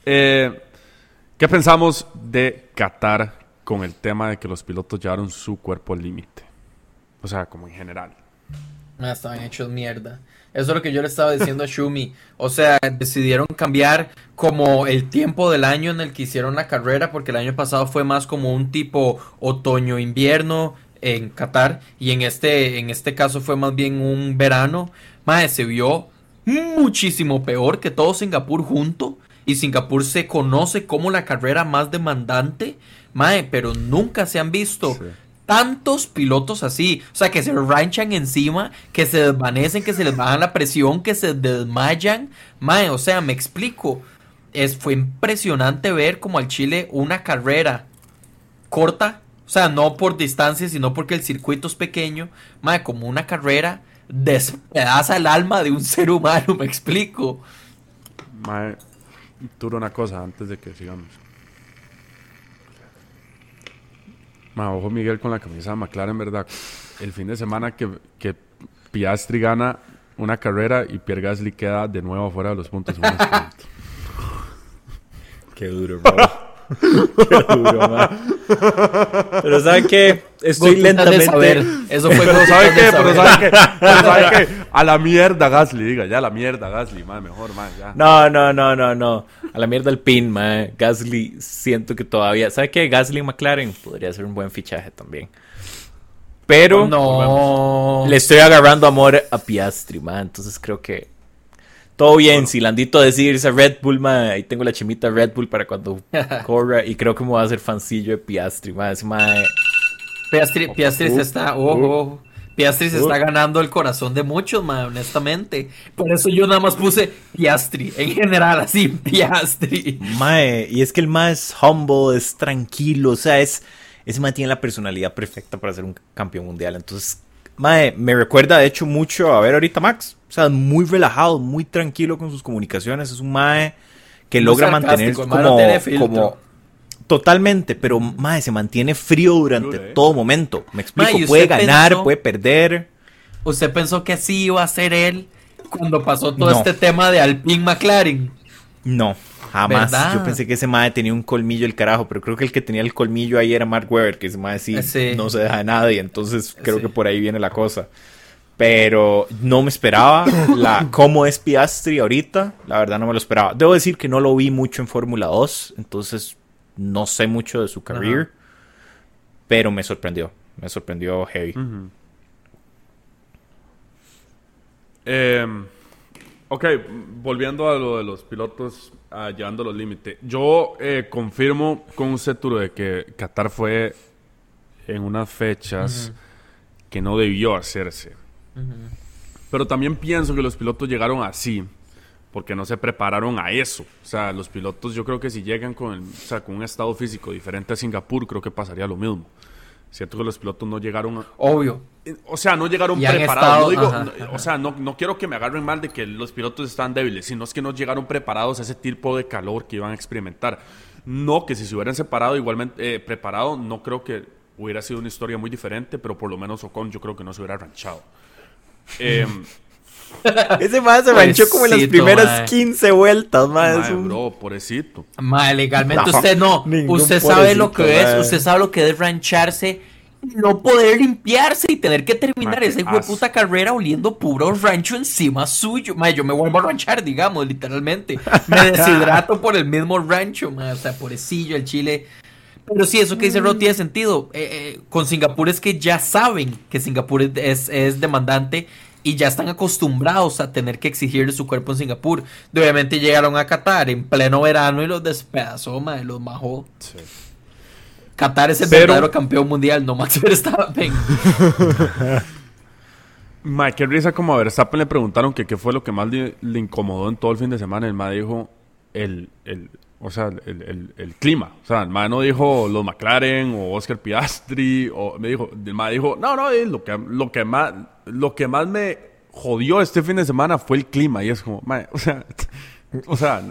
Eh, ¿Qué pensamos de Qatar con el tema de que los pilotos llevaron su cuerpo al límite? O sea, como en general. Ah, estaban hechos mierda. Eso es lo que yo le estaba diciendo a Shumi. O sea, decidieron cambiar como el tiempo del año en el que hicieron la carrera, porque el año pasado fue más como un tipo otoño-invierno en Qatar y en este, en este caso fue más bien un verano, más se vio muchísimo peor que todo Singapur junto y Singapur se conoce como la carrera más demandante, mae, pero nunca se han visto tantos pilotos así, o sea, que se ranchan encima, que se desvanecen, que se les baja la presión, que se desmayan, mae, o sea, me explico, es, fue impresionante ver como al Chile una carrera corta o sea, no por distancia, sino porque el circuito es pequeño. Madre, como una carrera despedaza el alma de un ser humano, me explico. Madre, duro una cosa antes de que sigamos. Madre, ojo Miguel con la camisa de McLaren, ¿verdad? El fin de semana que, que Piastri gana una carrera y Pierre Gasly queda de nuevo fuera de los puntos. Qué duro, bro. Pero ¿saben qué? Estoy lentamente. Eso fue Pero ¿saben qué? Pero ¿saben qué? Pero ¿saben qué? A la mierda Gasly, diga, ya a la mierda Gasly, más mejor, más ya. No, no, no, no, no. A la mierda el pin, man. Gasly, siento que todavía. ¿Sabe qué? Gasly McLaren podría ser un buen fichaje también. Pero no. le estoy agarrando amor a Piastri, man. Entonces creo que todo bien, si Landito decide irse a Red Bull, ma, ahí tengo la chimita Red Bull para cuando corra. Y creo que me voy a hacer fancillo de Piastri, ma. Piastri, Piastri se está, ojo, Piastri se está ganando el corazón de muchos, ma, honestamente. Por eso yo nada más puse Piastri, en general, así, Piastri. Mae, y es que el ma es humble, es tranquilo, o sea, es, ese ma tiene la personalidad perfecta para ser un campeón mundial. Entonces, mae, me recuerda de hecho mucho a ver ahorita Max. O sea, muy relajado, muy tranquilo con sus comunicaciones. Es un mae que logra mantener como, totalmente, pero mae se mantiene frío durante todo momento. Me explico, puede ganar, puede perder. ¿Usted pensó que así iba a ser él cuando pasó todo este tema de Alpine McLaren? No, jamás. Yo pensé que ese mae tenía un colmillo el carajo, pero creo que el que tenía el colmillo ahí era Mark Webber, que ese mae sí, no se deja de nadie, entonces creo que por ahí viene la cosa. Pero no me esperaba la cómo es Piastri ahorita. La verdad no me lo esperaba. Debo decir que no lo vi mucho en Fórmula 2. Entonces no sé mucho de su career. Pero me sorprendió. Me sorprendió heavy. Em, ok, volviendo a lo de los pilotos llevando los límites. Yo eh, confirmo con un seturo de que Qatar fue en unas fechas que no debió hacerse. Pero también pienso que los pilotos llegaron así porque no se prepararon a eso. O sea, los pilotos yo creo que si llegan con, con un estado físico diferente a Singapur, creo que pasaría lo mismo. Siento que los pilotos no llegaron. Obvio. O sea, no llegaron preparados. O sea, no, no, quiero que me agarren mal de que los pilotos están débiles, sino es que no llegaron preparados a ese tipo de calor que iban a experimentar. No que si se hubieran separado igualmente eh, preparado, no creo que hubiera sido una historia muy diferente, pero por lo menos Ocon yo creo que no se hubiera ranchado. Eh, Ese más se manchó como en las primeras 15 vueltas, más. bro, pobrecito. Mae, legalmente usted no. Usted sabe lo que es, usted sabe lo que es rancharse no poder limpiarse y tener que terminar esa puta carrera oliendo puro rancho encima suyo. Mae, yo me vuelvo a ranchar, digamos, literalmente. Me deshidrato por el mismo rancho, mae. O sea, pobrecillo, el chile. Pero sí, eso que dice Ro tiene sentido. Eh, eh, con Singapur es que ya saben que Singapur es, es demandante y ya están acostumbrados a tener que exigirle su cuerpo en Singapur. De obviamente llegaron a Qatar en pleno verano y los despedazó, madre, los majó. Sí. Qatar es el verdadero campeón mundial, no Max Verstappen. Mike, qué risa como a Verstappen le preguntaron que qué fue lo que más le, incomodó en todo el fin de semana. El ma dijo el, el, o sea, el, el, clima. O sea, el ma no dijo los McLaren o Oscar Piastri. O me dijo, el ma dijo, no, no, lo que, lo que más, lo que más me jodió este fin de semana fue el clima. Y es como, o sea, o sea,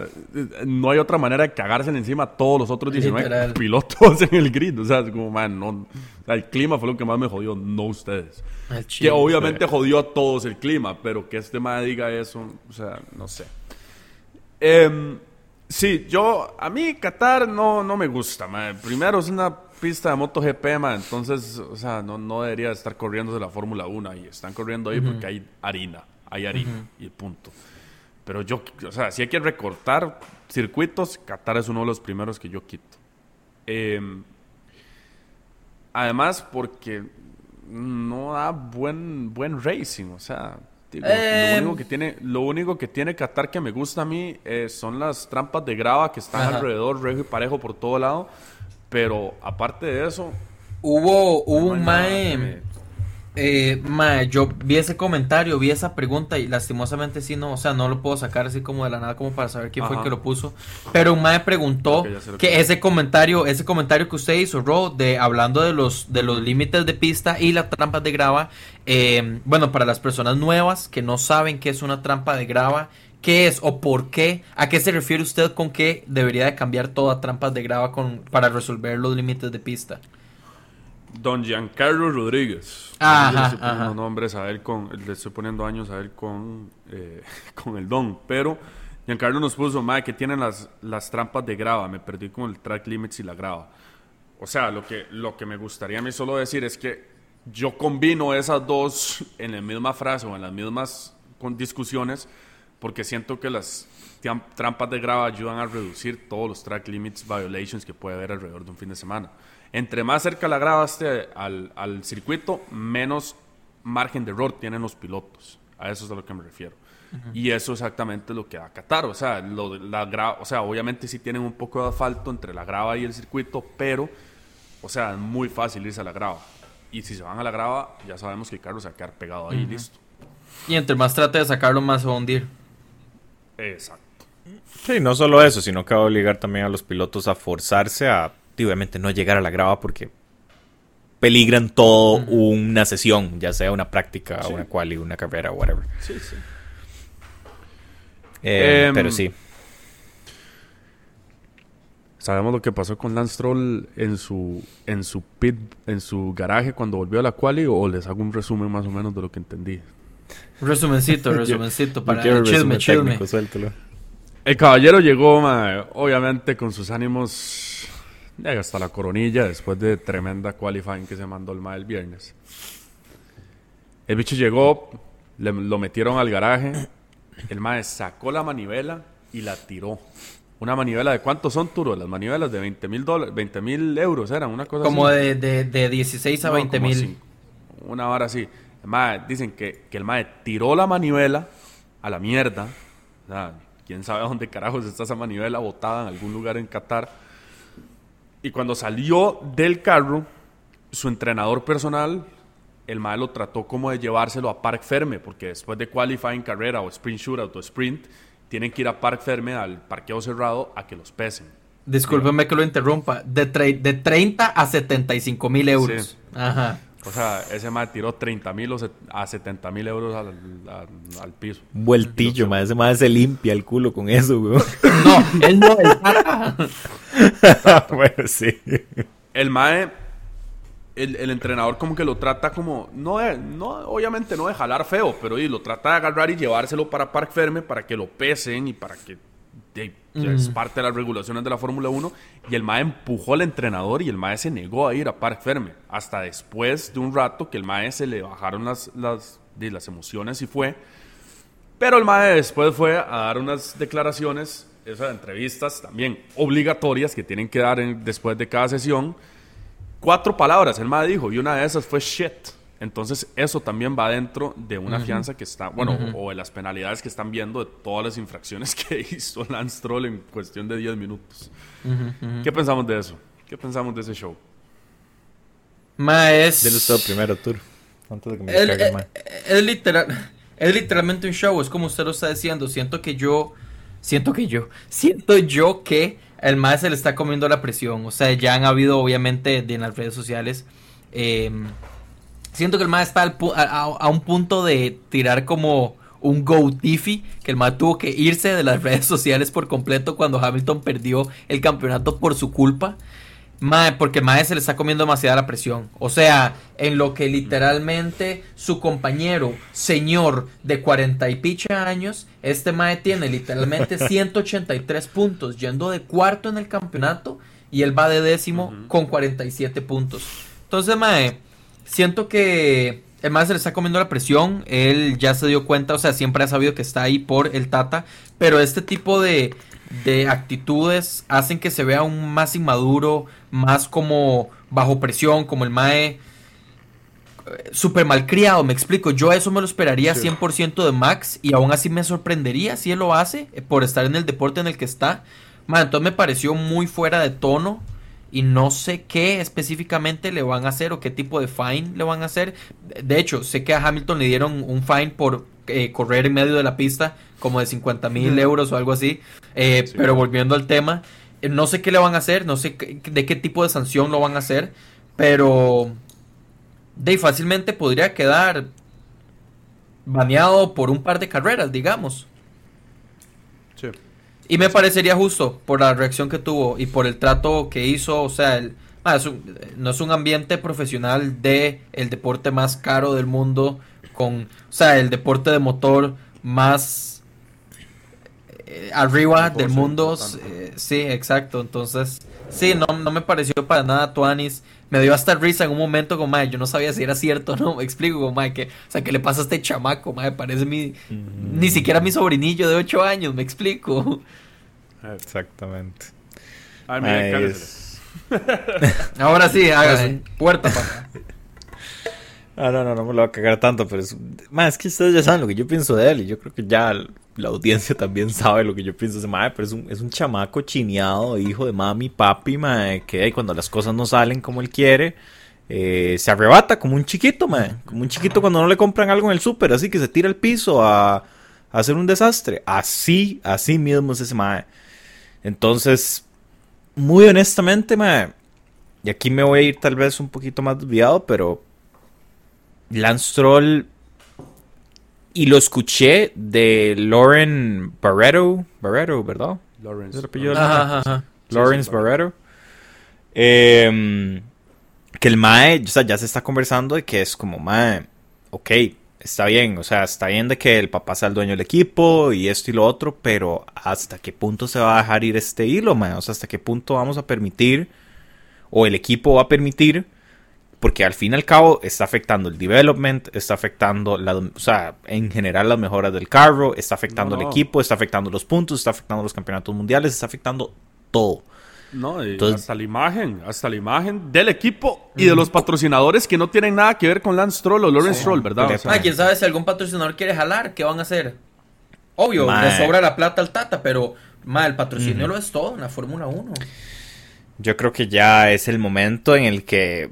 no hay otra manera de cagarse encima a todos los otros 19 pilotos en el grid. O sea, es como, man, no, el clima fue lo que más me jodió, no ustedes. que obviamente jodió a todos el clima, pero que este ma diga eso, o sea, no sé. Eh, Sí, yo, a mí Qatar no, no me gusta, Primero es una pista de MotoGP, man. entonces, o sea, no, no debería estar corriendo de la Fórmula 1 y están corriendo ahí porque hay harina, hay harina y punto. Pero yo, o sea, si hay que recortar circuitos, Qatar es uno de los primeros que yo quito. Em, además, porque no da buen, buen racing, o sea, lo, em. único que tiene, lo único que tiene Qatar que me gusta a mí eh, son las trampas de grava que están alrededor, rejo y parejo por todo lado. Pero aparte de eso. Hubo, hubo un mae. Eh, yo vi ese comentario, vi esa pregunta y lastimosamente sí, no, o sea, no lo puedo sacar así como de la nada como para saber quién fue el que lo puso. Pero un mae preguntó que, ese comentario, ese comentario que usted hizo, Ro, de hablando de los de los límites de pista y las trampas de grava, eh, bueno, para las personas nuevas que no saben qué es una trampa de grava, ¿qué es o por qué? ¿A qué se refiere usted con que debería de cambiar toda trampas de grava con, para resolver los límites de pista? Don Giancarlo Rodríguez. Ajá, le estoy poniendo nombres a él con, le estoy poniendo años a él con, eh, con el Don, pero Giancarlo nos puso, más que tienen las, las trampas de grava, me perdí con el track limits y la grava. O sea, lo que, lo que me gustaría a mí solo decir es que yo combino esas dos en la misma frase o en las mismas discusiones porque siento que las trampas de grava ayudan a reducir todos los track limits violations que puede haber alrededor de un fin de semana entre más cerca la grava esté al, al, circuito, menos margen de error tienen los pilotos. A eso es a lo que me refiero. Y eso exactamente lo que va a Qatar. O sea, lo, la grava, o sea, obviamente sí tienen un poco de asfalto entre la grava y el circuito, pero, o sea, es muy fácil irse a la grava. Y si se van a la grava, ya sabemos que el carro se va a quedar pegado ahí, listo. Y entre más trate de sacarlo, más se va a hundir. Exacto. Sí, no solo eso, sino que va a obligar también a los pilotos a forzarse a obviamente no llegar a la grava porque peligran toda una sesión, ya sea una práctica, una quali, una carrera, whatever. Sí, sí. Eh, em, pero sí. Sabemos lo que pasó con Lance Stroll en su en su pit, en su garaje cuando volvió a la quali o les hago un resumen más o menos de lo que entendí. Resumencito, resumencito para el chisme, chisme. El caballero llegó, obviamente con sus ánimos Llega hasta la coronilla después de tremenda qualifying que se mandó el mal el viernes. El bicho llegó, lo metieron al garaje. El mae sacó la manivela y la tiró. Una manivela de cuántos son, Turo? Las manivelas de 20 mil dólares, 20 mil euros eran, una cosa Como de, de, de, 16 a 20 mil. Una hora así. El dicen que, que el mae tiró la manivela a la mierda. O sea, quién sabe dónde carajos está esa manivela botada en algún lugar en Qatar. Y cuando salió del carro, su entrenador personal, el mae lo trató como de llevárselo a Park Ferme, porque después de qualifying carrera o sprint shootout o sprint, tienen que ir a Park Ferme, al parqueo cerrado, a que los pesen. Discúlpeme que lo interrumpa. De, de 30 a 75 mil euros. Ajá. O sea, ese mae tiró 30 mil a 70 mil euros al, al, piso. Vueltillo, mae. Ese mae se limpia el culo con eso, güey. No, él no. bueno, sí. El mae el, entrenador como que lo trata como, no, no obviamente no de jalar feo, pero y, lo trata de agarrar y llevárselo para Park Ferme para que lo pesen y para que es parte de las regulaciones de la Fórmula 1. Y el MAE empujó al entrenador y el MAE se negó a ir a Park Ferme. Hasta después de un rato que el MAE se le bajaron las, las, las emociones y fue. Pero el MAE después fue a dar unas declaraciones, esas entrevistas también obligatorias que tienen que dar después de cada sesión cuatro palabras, el MAE dijo, y una de esas fue shit. Entonces, eso también va dentro de una fianza que está, bueno, o de las penalidades que están viendo de todas las infracciones que hizo Lance Troll en cuestión de 10 minutos. ¿Qué pensamos de eso? ¿Qué pensamos de ese show? Maes. Dile usted primero, Tour. Antes de que me eh, es, literal, es literalmente un show, es como usted lo está diciendo. Siento que yo. Siento que yo. Siento yo que el MAE se le está comiendo la presión. O sea, ya han habido, obviamente, en las redes sociales. Em, siento que el MAE está a, un punto de tirar como un go tiffy. Que el MAE tuvo que irse de las redes sociales por completo cuando Hamilton perdió el campeonato por su culpa. Mae, porque Mae se le está comiendo demasiada la presión. O sea, en lo que literalmente su compañero, señor de 40 y picha años, este Mae tiene literalmente 183 puntos, yendo de cuarto en el campeonato y él va de décimo con 47 puntos. Entonces, Mae, siento que el Mae se le está comiendo la presión. Él ya se dio cuenta, o sea, siempre ha sabido que está ahí por el Tata, pero este tipo de de actitudes hacen que se vea un más inmaduro, más como bajo presión, como el Mae eh, super malcriado, me explico. Yo eso me lo esperaría 100% de Max y aún así me sorprendería si él lo hace eh, por estar en el deporte en el que está. Man, entonces me pareció muy fuera de tono y no sé qué específicamente le van a hacer o qué tipo de fine le van a hacer. De hecho, sé que a Hamilton le dieron un fine por eh, correr en medio de la pista como de 50 mil euros o algo así. Eh, pero volviendo al tema, eh, no sé qué le van a hacer, no sé de qué tipo de sanción lo van a hacer, pero de fácilmente podría quedar baneado por un par de carreras, digamos. Y me parecería justo por la reacción que tuvo y por el trato que hizo, o sea, el, ah, no es un ambiente profesional de el deporte más caro del mundo con, o sea, el deporte de motor más eh, arriba del mundo. Eh, sí, exacto. Entonces, sí, no, no me pareció para nada Tuanis. Me dio hasta risa en un momento como, yo no sabía si era cierto no. Me explico, como, que, o sea, ¿qué le pasa a este chamaco, mae? Parece mi, ni siquiera mi sobrinillo de 8 años, me explico. Exactamente. Ahora sí, hágase. Puerta para Ah, no, no, no me lo va a cagar tanto, pero es... Más, es que ustedes ya saben lo que yo pienso de él y yo creo que ya la audiencia también sabe lo que yo pienso de ese mae, pero es un, es un chamaco chineado, hijo de mami, papi, mae, que cuando las cosas no salen como él quiere, eh, se arrebata como un chiquito, mae, como un chiquito cuando no le compran algo en el súper, así que se tira al piso a, a, hacer un desastre. Así, así mismo es ese mae. Entonces, muy honestamente, mae, y aquí me voy a ir tal vez un poquito más desviado, pero Lance Troll y lo escuché de Lauren Barreto, Barreto, ¿verdad? Lawrence. Lawrence Barreto. Que el Mae, o sea, ya se está conversando de que es como, Mae, ok, está bien, o sea, está bien de que el papá sea el dueño del equipo y esto y lo otro, pero ¿hasta qué punto se va a dejar ir este hilo, Mae? O sea, ¿hasta qué punto vamos a permitir, o el equipo va a permitir, porque al fin y al cabo está afectando el development, está afectando, la, o sea, en general las mejoras del carro, está afectando el equipo, está afectando los puntos, está afectando los campeonatos mundiales, está afectando todo. No, hasta la imagen, hasta la imagen del equipo y de los patrocinadores que no tienen nada que ver con Lance Stroll o Lawrence Stroll, ¿verdad? quién sabe si algún patrocinador quiere jalar, ¿qué van a hacer? Obvio, le sobra la plata al Tata, pero ma, el patrocinio lo es todo en la Fórmula 1. Yo creo que ya es el momento en el que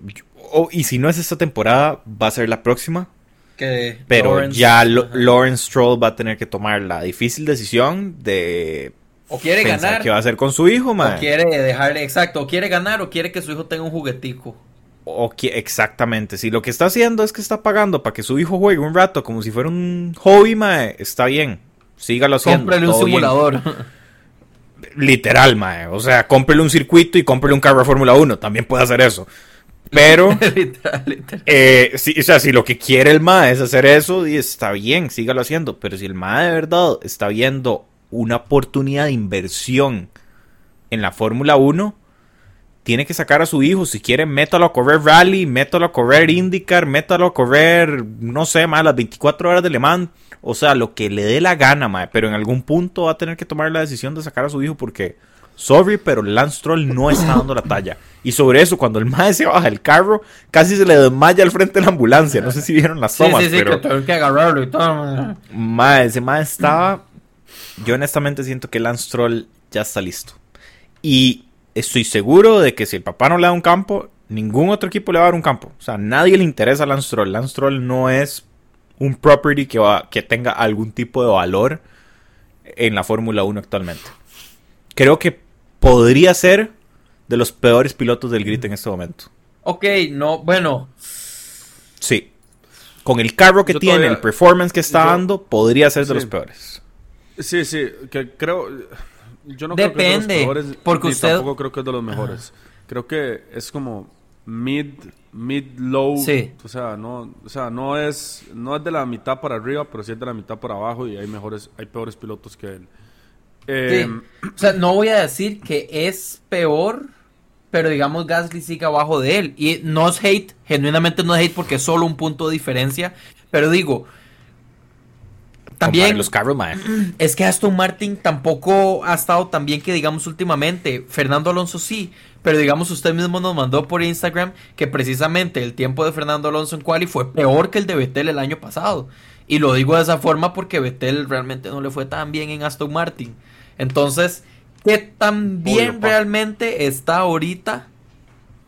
y si no es esta temporada, va a ser la próxima. Que Pero ya Lawrence Stroll va a tener que tomar la difícil decisión de o quiere ganar. ¿Qué va a hacer con su hijo, man? O quiere dejarle, exacto, o quiere ganar o quiere que su hijo tenga un juguetico. O que, exactamente, si lo que está haciendo es que está pagando para que su hijo juegue un rato como si fuera un hobby, mae, está bien. Sígalo haciendo. Cómprele un simulador. Literal, mae. O sea, cómprele un circuito y cómprele un carro de Fórmula 1. También puede hacer eso. Pero, Eh, o sea, si lo que quiere el MAE es hacer eso, y está bien, sígalo haciendo. Pero si el MAE de verdad está viendo una oportunidad de inversión en la Fórmula 1, tiene que sacar a su hijo. Si quiere, métalo a correr rally, métalo a correr IndyCar, métalo a correr, no sé, más las 24 horas de Le Mans. O sea, lo que le dé la gana, mae. Pero en algún punto va a tener que tomar la decisión de sacar a su hijo porque Sorry, pero Lance Stroll no está dando la talla. Y sobre eso, cuando el mae se baja del carro, casi se le desmaya al frente de la ambulancia. No sé si vieron las tomas, sí, sí, pero... que que agarrarlo y todo. Mae, ese mae estaba... Yo honestamente siento que Lance Stroll ya está listo. Y estoy seguro de que si el papá no le da un campo, ningún otro equipo le va a dar un campo. O sea, nadie le interesa a Lance Stroll. Lance Stroll no es un property que, va, que tenga algún tipo de valor en la Fórmula 1 actualmente. Creo que podría ser de los peores pilotos del grid en este momento. Ok, no, bueno. Sí. Con el carro que tiene, el performance que está dando, podría ser de los peores. Sí, sí, que creo. Yo no creo que es de los peores. Porque usted. Tampoco creo que es de los mejores. Creo que es como mid, mid low. Sí. O sea, no, o sea, no es, no es de la mitad para arriba, pero sí es de la mitad para abajo y hay mejores, hay peores pilotos que él. Em, o sea, no voy a decir que es peor, pero digamos Gasly sigue abajo de él. Y no es hate, genuinamente no es hate porque es solo un punto de diferencia. Pero digo, también los carros, es que Aston Martin tampoco ha estado tan bien que digamos últimamente. Fernando Alonso sí, pero digamos usted mismo nos mandó por Instagram que precisamente el tiempo de Fernando Alonso en quali fue peor que el de Vettel el año pasado. Y lo digo de esa forma porque Vettel realmente no le fue tan bien en Aston Martin. Entonces, ¿qué tan bien realmente está ahorita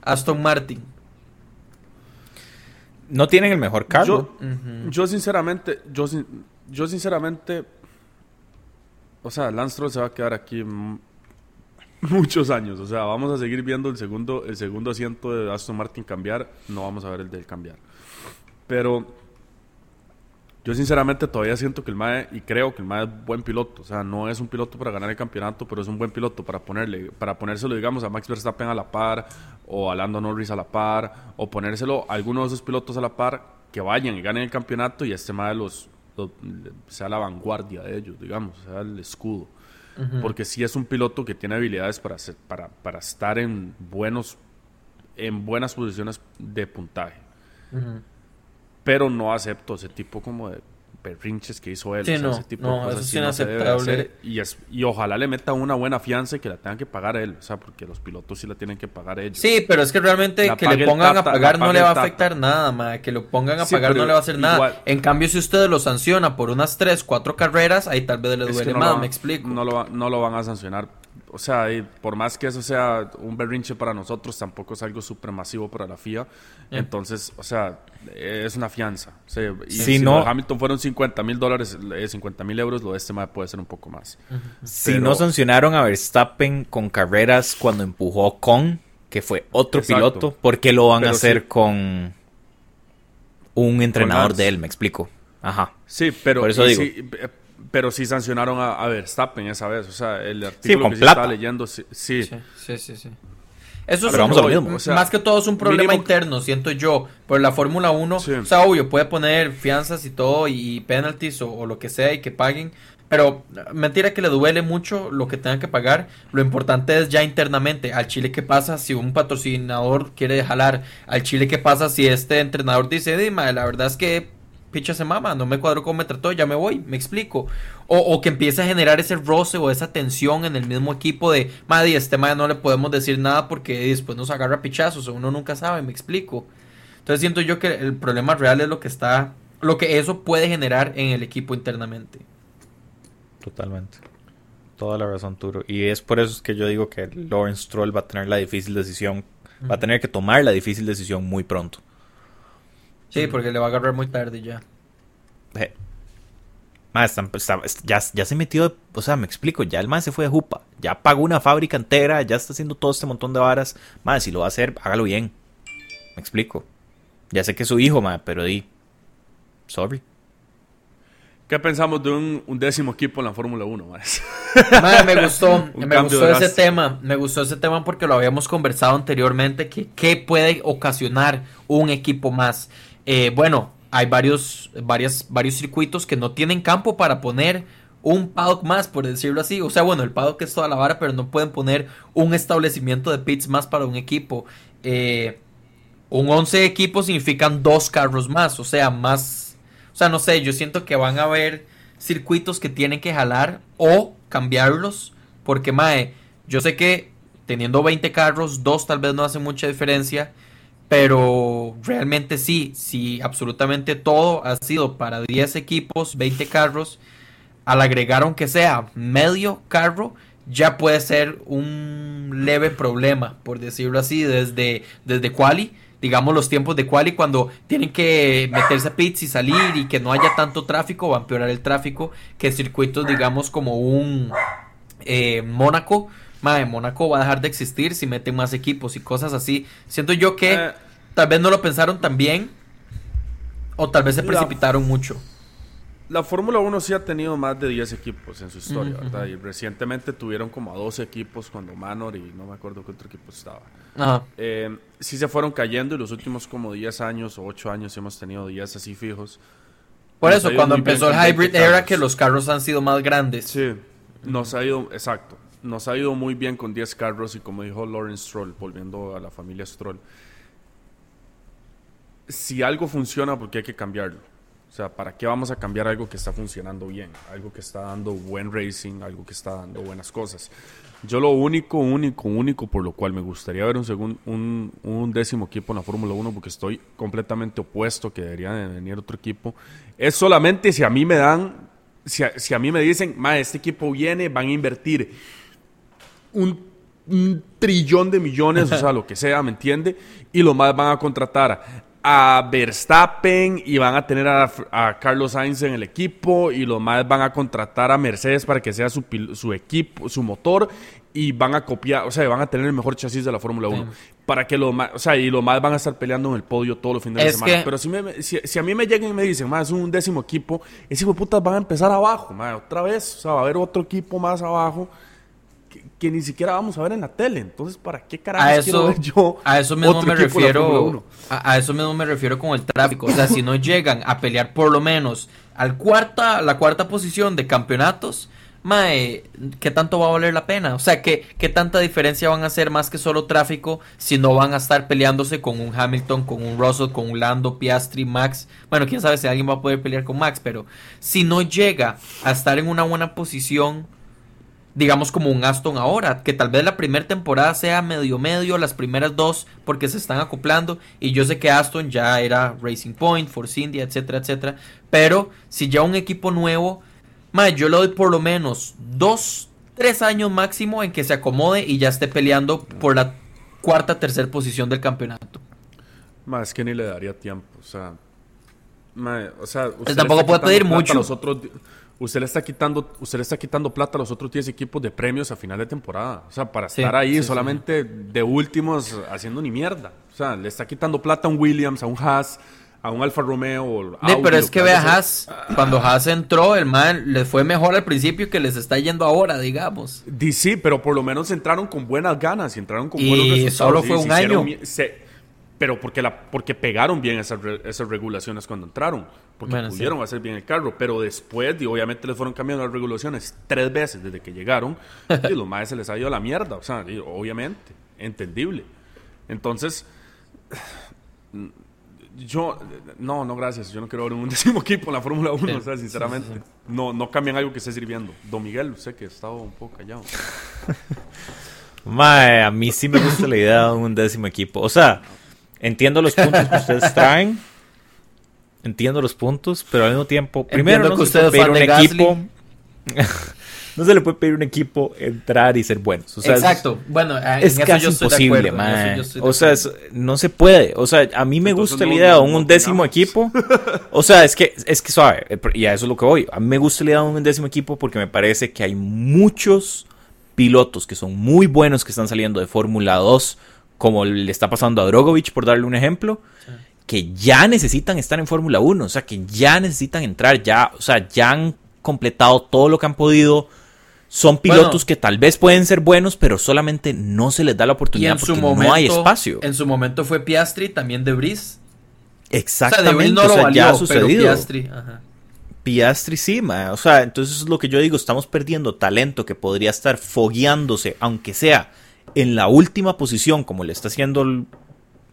Aston Martin? No tienen el mejor carro. Yo, sinceramente, yo, yo sinceramente, o sea, Lance Stroll se va a quedar aquí muchos años. O sea, vamos a seguir viendo el segundo, el segundo asiento de Aston Martin cambiar. No vamos a ver el del cambiar. Pero yo sinceramente todavía siento que el MAE, y creo que el MAE es buen piloto, o sea, no es un piloto para ganar el campeonato, pero es un buen piloto para ponerle, para ponérselo, digamos, a Max Verstappen a la par, o a Lando Norris a la par, o ponérselo a alguno de esos pilotos a la par, que vayan y ganen el campeonato y este MAE los, sea la vanguardia de ellos, digamos, sea el escudo. Porque sí es un piloto que tiene habilidades para, para, para estar en, buenos, en buenas posiciones de puntaje pero no acepto ese tipo como de berrinches que hizo él. Sí, no, ese tipo de cosas eso es inaceptable. y, es, y ojalá le meta una buena fianza y que la tengan que pagar él, o sea, porque los pilotos sí la tienen que pagar ellos. Sí, pero es que realmente que le pongan a pagar no le va a afectar nada, ma. que lo pongan a pagar no le va a hacer nada. En cambio, si usted lo sanciona por unas 3, 4 carreras, ahí tal vez le duele más, me explico. No lo, no lo van a sancionar o sea, y por más que eso sea un berrinche para nosotros, tampoco es algo supremasivo para la FIA. Entonces, o sea, es una fianza. si no, Hamilton fueron 50 mil dólares, 50 eh, mil euros, lo de este puede ser un poco más. Si no sancionaron a Verstappen con carreras cuando empujó con, que fue otro piloto, ¿por qué lo van a hacer con un entrenador de él? Me explico. Ajá. Sí, pero por eso digo. Eh, pero sí sancionaron a, Verstappen esa vez. O sea, el artículo que se estaba leyendo, sí. Sí, sí, sí. Eso es más que todo es un problema interno, siento yo. Por la Fórmula 1, o sea, obvio, puede poner fianzas y todo, y penalties o, lo que sea, y que paguen. Pero mentira que le duele mucho lo que tenga que pagar. Lo importante es ya internamente. Al Chile, ¿qué pasa si un patrocinador quiere jalar? Al Chile, ¿qué pasa si este entrenador dice, Dima, la verdad es que picha se mama, no me cuadro cómo me trató, ya me voy, me explico. O, que empiece a generar ese roce o esa tensión en el mismo equipo de, madre, este madre no le podemos decir nada porque después nos agarra pichazos, uno nunca sabe, me explico. Entonces siento yo que el problema real es lo que está, lo que eso puede generar en el equipo internamente. Totalmente. Toda la razón, Turo. Y es por eso que yo digo que Lawrence Stroll va a tener la difícil decisión, va a tener que tomar la difícil decisión muy pronto. Sí, porque le va a agarrar muy tarde ya. Eh. ya, ya se metió, o sea, me explico, ya el man se fue de jupa, ya pagó una fábrica entera, ya está haciendo todo este montón de varas. Más, si lo va a hacer, hágalo bien. Me explico. Ya sé que es su hijo, ma, pero di. Sorry. ¿Qué pensamos de un, décimo equipo en la Fórmula 1, me gustó, me gustó ese tema, me gustó ese tema porque lo habíamos conversado anteriormente, que qué puede ocasionar un equipo más. Eh, bueno, hay varios, varios circuitos que no tienen campo para poner un paddock más, por decirlo así. O sea, bueno, el paddock es toda la vara, pero no pueden poner un establecimiento de pits más para un equipo. Eh, un 11 equipos significan dos carros más, o sea, más... O sea, no sé, yo siento que van a haber circuitos que tienen que jalar o cambiarlos, porque, mae, yo sé que teniendo 20 carros, dos tal vez no hace mucha diferencia, pero realmente sí, si absolutamente todo ha sido para 10 equipos, 20 carros, al agregar aunque sea medio carro, ya puede ser un leve problema, por decirlo así, desde, desde quali, digamos los tiempos de quali cuando tienen que meterse a pits y salir y que no haya tanto tráfico, va a empeorar el tráfico que circuitos digamos como un eh, Mónaco Madre, Mónaco va a dejar de existir si meten más equipos y cosas así. Siento yo que eh. tal vez no lo pensaron tan bien o tal vez se precipitaron mucho. La Fórmula 1 sí ha tenido más de 10 equipos en su historia, ¿verdad? Y recientemente tuvieron como a 12 equipos cuando Manor y no me acuerdo qué otro equipo estaba. Eh, sí se fueron cayendo y los últimos como 10 años o 8 años hemos tenido 10 así fijos. Por eso, cuando empezó el Hybrid Era, que los carros han sido más grandes. Sí, nos ha ido, exacto nos ha ido muy bien con 10 carros y como dijo Lawrence Stroll, volviendo a la familia Stroll, si algo funciona, porque hay que cambiarlo? O sea, ¿para qué vamos a cambiar algo que está funcionando bien? Algo que está dando buen racing, algo que está dando buenas cosas. Yo lo único, único, único por lo cual me gustaría ver un, segundo, un, un décimo equipo en la Fórmula 1, porque estoy completamente opuesto que debería de venir otro equipo, es solamente si a mí me dan, si a, si a mí me dicen, ma, este equipo viene, van a invertir un, trillón de millones, o sea, lo que sea, ¿me entiende? Y lo más van a contratar a Verstappen y van a tener a, Carlos Sainz en el equipo y lo más van a contratar a Mercedes para que sea su, su equipo, su motor y van a copiar, o sea, van a tener el mejor chasis de la Fórmula 1. Para que lo más, o sea, y lo más van a estar peleando en el podio todos los fines de semana. Pero si, me, si, a mí me llegan y me dicen, más es un décimo equipo, ese hijo de putas van a empezar abajo, otra vez, o sea, va a haber otro equipo más abajo que ni siquiera vamos a ver en la tele. Entonces, ¿para qué carajo quiero ver yo? A eso mismo me refiero. A, eso mismo me refiero con el tráfico. O sea, si no llegan a pelear por lo menos al cuarta, la cuarta posición de campeonatos, mae, ¿qué tanto va a valer la pena? O sea, ¿qué, ¿qué tanta diferencia van a hacer más que solo tráfico si no van a estar peleándose con un Hamilton, con un Russell, con un Lando, Piastri, Max? Bueno, quién sabe si alguien va a poder pelear con Max, pero si no llega a estar en una buena posición digamos como un Aston ahora, que tal vez la primera temporada sea medio medio, las primeras dos porque se están acoplando y yo sé que Aston ya era Racing Point, Force India, etcétera, etcétera, pero si ya un equipo nuevo, yo le doy por lo menos dos, tres años máximo en que se acomode y ya esté peleando por la cuarta, tercera posición del campeonato. Más que ni le daría tiempo, o sea, o sea, pues tampoco puede pedir mucho. Los otros, usted le está quitando, usted le está quitando plata a los otros 10 equipos de premios a final de temporada. O sea, para estar ahí solamente de últimos haciendo ni mierda. O sea, le está quitando plata a un Williams, a un Haas, a un Alfa Romeo. pero es que ve a Haas, cuando Haas entró, el man les fue mejor al principio que les está yendo ahora, digamos. sí, pero por lo menos entraron con buenas ganas y entraron con buenos resultados. solo fue un año. Pero porque, la, porque pegaron bien esas, esas regulaciones cuando entraron, porque pudieron hacer bien el carro, pero después, y obviamente les fueron cambiando las regulaciones tres veces desde que llegaron, y los maes se les ha ido a la mierda, o sea, obviamente, entendible. Entonces, yo, no, no, gracias, yo no quiero ver un décimo equipo en la Fórmula 1, o sea, sinceramente, no, no cambian algo que esté sirviendo. Don Miguel, sé que he estado un poco callado. Mae, a mí sí me gusta la idea de un décimo equipo, o sea... Entiendo los puntos que ustedes traen. Entiendo los puntos, pero al mismo tiempo, primero no se puede pedir un equipo. no se le puede pedir un equipo entrar y ser buenos. Exacto. bueno, es casi imposible, O sea, no se puede. O sea, a mí me gusta la idea de un, décimo equipo. O sea, es que, es que suave, eh, y a eso es lo que voy. A mí me gusta la idea de un décimo equipo porque me parece que hay muchos pilotos que son muy buenos que están saliendo de Fórmula 2 como le está pasando a Drogovic, por darle un ejemplo, que ya necesitan estar en Fórmula 1, o sea, que ya necesitan entrar, ya, o sea, ya han completado todo lo que han podido. Son pilotos que tal vez pueden ser buenos, pero solamente no se les da la oportunidad porque no hay espacio. En su momento fue Piastri, también de Brice. Exactamente, o sea, ya ha sucedido. Piastri, Piastri sí, o sea, entonces es lo que yo digo, estamos perdiendo talento que podría estar fogueándose, aunque sea en la última posición, como le está haciendo el.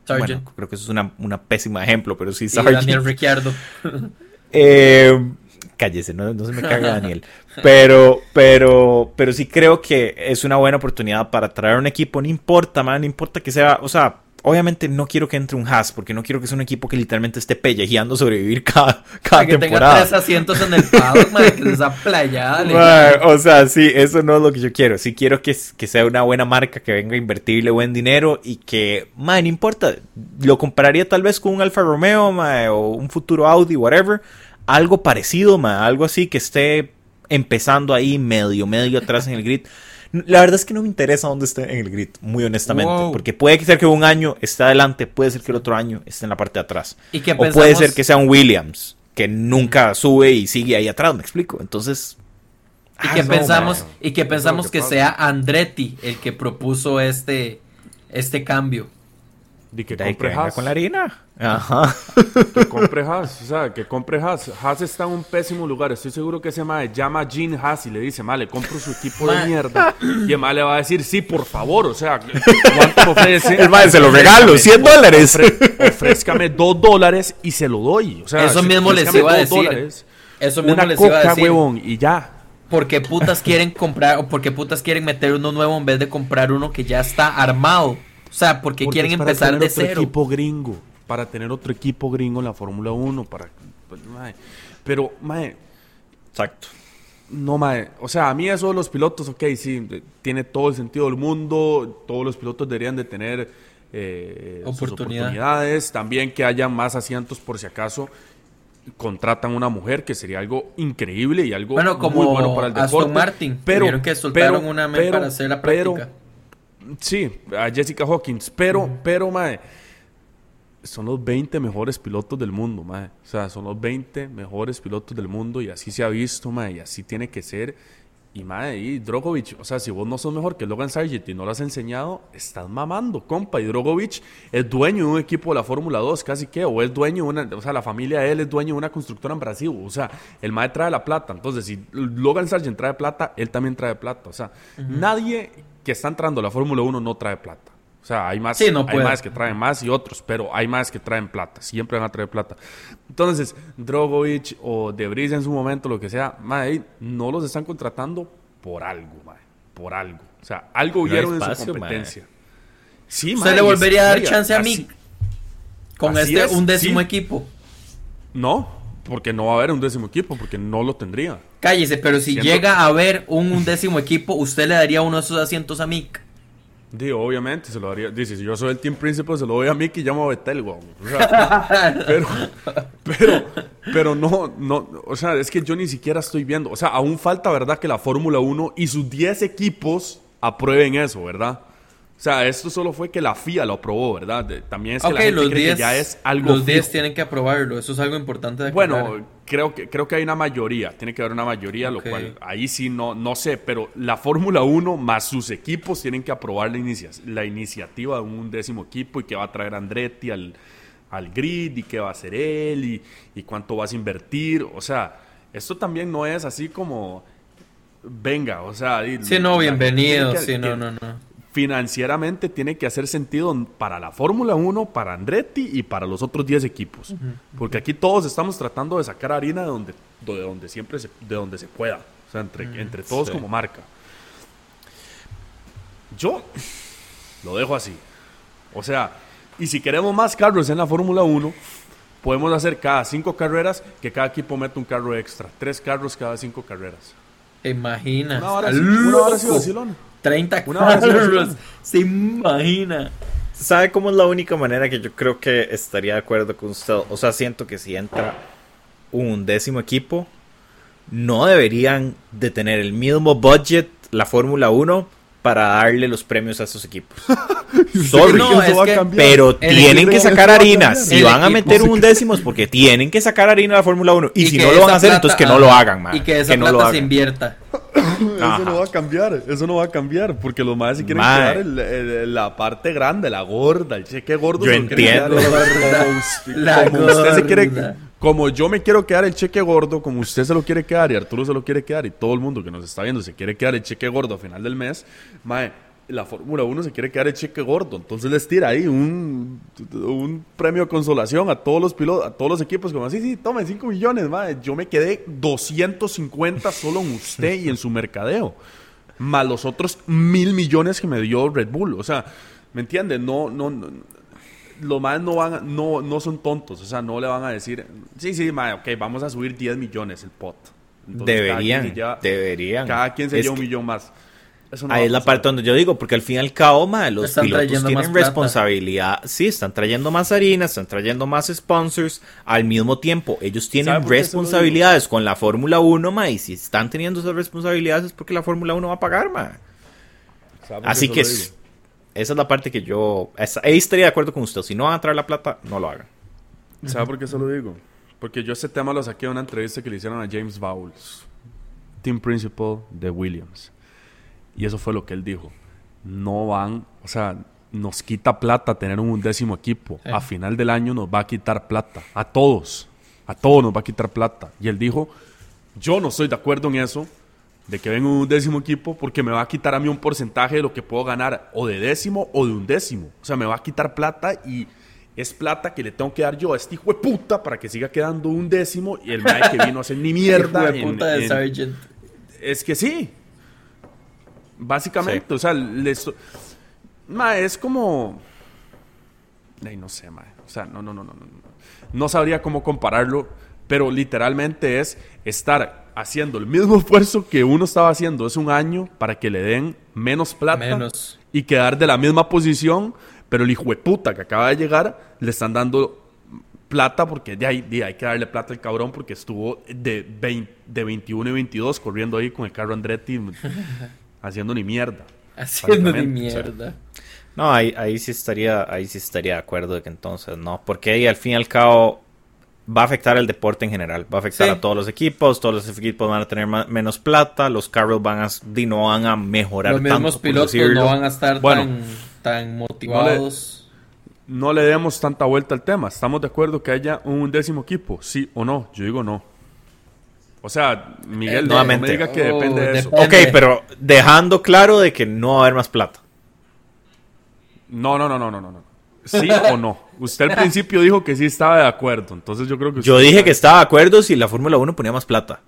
Bueno, creo que eso es una, pésima ejemplo, pero sí, Sargent. Daniel Ricciardo. eh, cállese, no, se me caga Daniel. Pero, pero, pero sí creo que es una buena oportunidad para traer un equipo. No importa, man, no importa que sea, o sea, Obviamente no quiero que entre un Haas, porque no quiero que sea un equipo que literalmente esté pellejeando sobrevivir cada, cada que temporada. Que tenga tres asientos en el paddock, madre, que esa playada. o sea, sí, eso no es lo que yo quiero. Sí quiero que, que, sea una buena marca, que venga a invertirle buen dinero y que, madre, no importa. Lo compararía tal vez con un Alfa Romeo, madre, o un futuro Audi, whatever. Algo parecido, madre, algo así que esté empezando ahí medio, medio atrás en el grid. La verdad es que no me interesa dónde esté en el grid, muy honestamente. Porque puede ser que un año esté adelante, puede ser que el otro año esté en la parte de atrás. ¿Y o puede ser que sea un Williams, que nunca sube y sigue ahí atrás, me explico. Entonces. Y que ah, pensamos, y que pensamos que, sea Andretti el que propuso este, este cambio. De que compre Haas. con la harina. Ajá. Que compre Haas. O sea, que compre Haas. Haas está en un pésimo lugar. Estoy seguro que ese mae llama a Gene Haas y le dice, mae, le compro su equipo de mierda. Y el mae le va a decir, sí, por favor. O sea, ¿cuánto ofrece? El mae se lo regalo, 100 dólares. ofrézcame 2 dólares y se lo doy. O sea, eso mismo les iba a decir. Dólares, eso mismo una les coca, iba a decir. huevón, y ya. Porque putas quieren comprar, o porque putas quieren meter uno nuevo en vez de comprar uno que ya está armado. O sea, porque, quieren empezar de cero. equipo gringo, para tener otro equipo gringo en la Fórmula 1, para pues, pero mae, exacto. No, mae. O sea, a mí eso de los pilotos, ok, sí, tiene todo el sentido del mundo. Todos los pilotos deberían de tener eh, oportunidades. También que haya más asientos por si acaso contratan una mujer, que sería algo increíble y algo muy bueno para el deporte. Aston Martin. Pero, que soltaron una para hacer la práctica. Sí, a Jessica Hawkins. Pero, pero, mae, son los 20 mejores pilotos del mundo, mae. O sea, son los 20 mejores pilotos del mundo y así se ha visto, mae, y así tiene que ser. Y, mae, y Drogovic, o sea, si vos no sos mejor que Logan Sargent y no lo has enseñado, estás mamando, compa. Y Drogovic es dueño de un equipo de la Fórmula 2, casi que, o es dueño de una, o sea, la familia de él es dueño de una constructora en Brasil. O sea, el mae trae la plata. Entonces, si Logan Sargent trae plata, él también trae plata. O sea, nadie que está entrando la Fórmula 1 no trae plata. O sea, hay más, hay más que traen más y otros, pero hay más que traen plata. Siempre van a traer plata. Entonces, Drogovic o Debris en su momento, lo que sea, no los están contratando por algo, por algo. O sea, algo vieron en su competencia. Sí, ¿Usted le volvería a dar chance a mí con este un décimo equipo? No, porque no va a haber un décimo equipo, porque no lo tendría. Cállese, pero si llega a haber un, un, décimo equipo, ¿usted le daría uno de esos asientos a Mick? Digo, obviamente, se lo daría. Dice, si yo soy el team principal, se lo doy a Mick y llamo a Betel, O sea, pero, pero, pero no, no, o sea, es que yo ni siquiera estoy viendo. O sea, aún falta, ¿verdad?, que la Fórmula 1 y sus 10 equipos aprueben eso, ¿verdad? O sea, esto solo fue que la FIA lo aprobó, ¿verdad? También es que la gente los cree 10, que ya es algo Los 10 fijo. tienen que aprobarlo, eso es algo importante de Bueno, creo que, creo que hay una mayoría, tiene que haber una mayoría, lo cual ahí sí no, no sé, pero la Fórmula 1 más sus equipos tienen que aprobar la, inicia- la iniciativa de un décimo equipo y que va a traer Andretti al, al grid y qué va a hacer él y, y cuánto vas a invertir. O sea, esto también no es así como, venga, o sea... Sí, no, la- bienvenido, que- sí, no, que- no, no. Financieramente tiene que hacer sentido para la Fórmula 1, para Andretti y para los otros 10 equipos. Porque aquí todos estamos tratando de sacar harina de donde, de donde siempre se, de donde se pueda. O sea, entre, entre todos sí. como marca. Yo lo dejo así. O sea, y si queremos más carros en la Fórmula 1, podemos hacer cada cinco carreras que cada equipo mete un carro extra. Tres carros cada cinco carreras. ¿Te imaginas? Una hora Está sí, una hora sí loco. Vacilón. 30 Una hora sí carros. vacilón. Se imagina. ¿Sabe cómo es la única manera que yo creo que estaría de acuerdo con usted? O sea, siento que si entra un décimo equipo, no deberían de tener el mismo budget la Fórmula 1 para darle los premios a esos equipos. Sorry. No, es que- Pero el tienen que sacar harina. Si El van a meter un décimo es porque tienen que sacar harina a la Fórmula 1. Y, si que no lo van a hacer, plata- entonces que no ajá, lo hagan, man. Y que esa Que no lo plata se invierta. Ajá. Eso no va a cambiar, eso no va a cambiar, porque los más se quieren quedar el- el- la parte grande, la gorda, el cheque gordo. Yo entiendo. quedar como usted, La como usted se quiere, gorda. Como yo me quiero quedar el cheque gordo, como usted se lo quiere quedar y Arturo se lo quiere quedar y todo el mundo que nos está viendo se quiere quedar el cheque gordo a final del mes, mae, la Fórmula 1 se quiere quedar el cheque gordo, entonces les tira ahí un, un premio de consolación a todos los pilotos, a todos los equipos, como así, sí, tomen 5 millones, mae, yo me quedé 250 solo en usted y en su mercadeo, más los otros mil millones que me dio Red Bull, o sea, ¿me entiendes? No, no, no los más no van a- no, no son tontos, o sea, no le van a decir, sí, sí, mae, ok, vamos a subir 10 millones el pot. Entonces, cada Deberían, lleva- deberían. Cada quien se Es lleva un que- millón más. Eso no Ahí es la parte donde yo digo, porque al fin y al cabo, ma, los Están pilotos trayendo tienen responsabilidad. Sí, están trayendo más harina, están trayendo más sponsors. Al mismo tiempo, ellos ¿Sabe tienen responsabilidades con la Fórmula 1, ma, y si están teniendo esas responsabilidades es porque la Fórmula 1 va a pagar, ma. ¿Sabe por qué Así que digo? Esa es la parte que yo... esa- ahí estaría de acuerdo con usted. Si no van a traer la plata, no lo hagan. ¿Sabe por qué se lo digo? Porque yo ese tema lo saqué de una entrevista que le hicieron a James Bowles, team principal de Williams. Y eso fue lo que él dijo. No van, o sea, nos quita plata tener un décimo equipo. Sí. A final del año nos va a quitar plata. A todos. A todos nos va a quitar plata. Y él dijo, yo no estoy de acuerdo en eso, de que venga un décimo equipo, porque me va a quitar a mí un porcentaje de lo que puedo ganar, o de décimo o de un décimo. O sea, me va a quitar plata y es plata que le tengo que dar yo a este hijo de puta para que siga quedando un décimo y el mae que vino a hacer ni mierda. Hijo de en- puta de en- Sargent. es que sí. Básicamente, o sea, les... Ma, es como... Ay, no sé. O sea, no, no, no, no, no. no. No sabría cómo compararlo, pero literalmente es estar haciendo el mismo esfuerzo que uno estaba haciendo hace un año para que le den menos plata Menos. y quedar de la misma posición, pero el hijo de puta que acaba de llegar le están dando plata porque ahí hay que darle plata al cabrón porque estuvo de, 20 de 21 y 22 corriendo ahí con el carro Andretti haciendo ni mierda. Haciendo ni Básicamente, o sea, mierda. No, ahí, ahí sí estaría, ahí sí estaría de acuerdo de que entonces no, porque ahí al fin y al cabo va a afectar el deporte en general, va a afectar Sí. a todos los equipos, todos los equipos van a tener menos plata, los carros van a, no van a mejorar Los tanto, mismos pilotos no van a estar Bueno. tan, tan motivados. No le demos tanta vuelta al tema. ¿Estamos de acuerdo que haya un décimo equipo? ¿Sí o no? Yo digo no. O sea, Miguel, Eh, no nuevamente. me diga que Oh, depende de eso. depende. Ok, pero dejando claro de que no va a haber más plata. No, no, no, no, no, no. ¿Sí o no? Usted al principio dijo que sí estaba de acuerdo. Entonces yo creo que... Yo dije que estaba de acuerdo si la Fórmula 1 ponía más plata.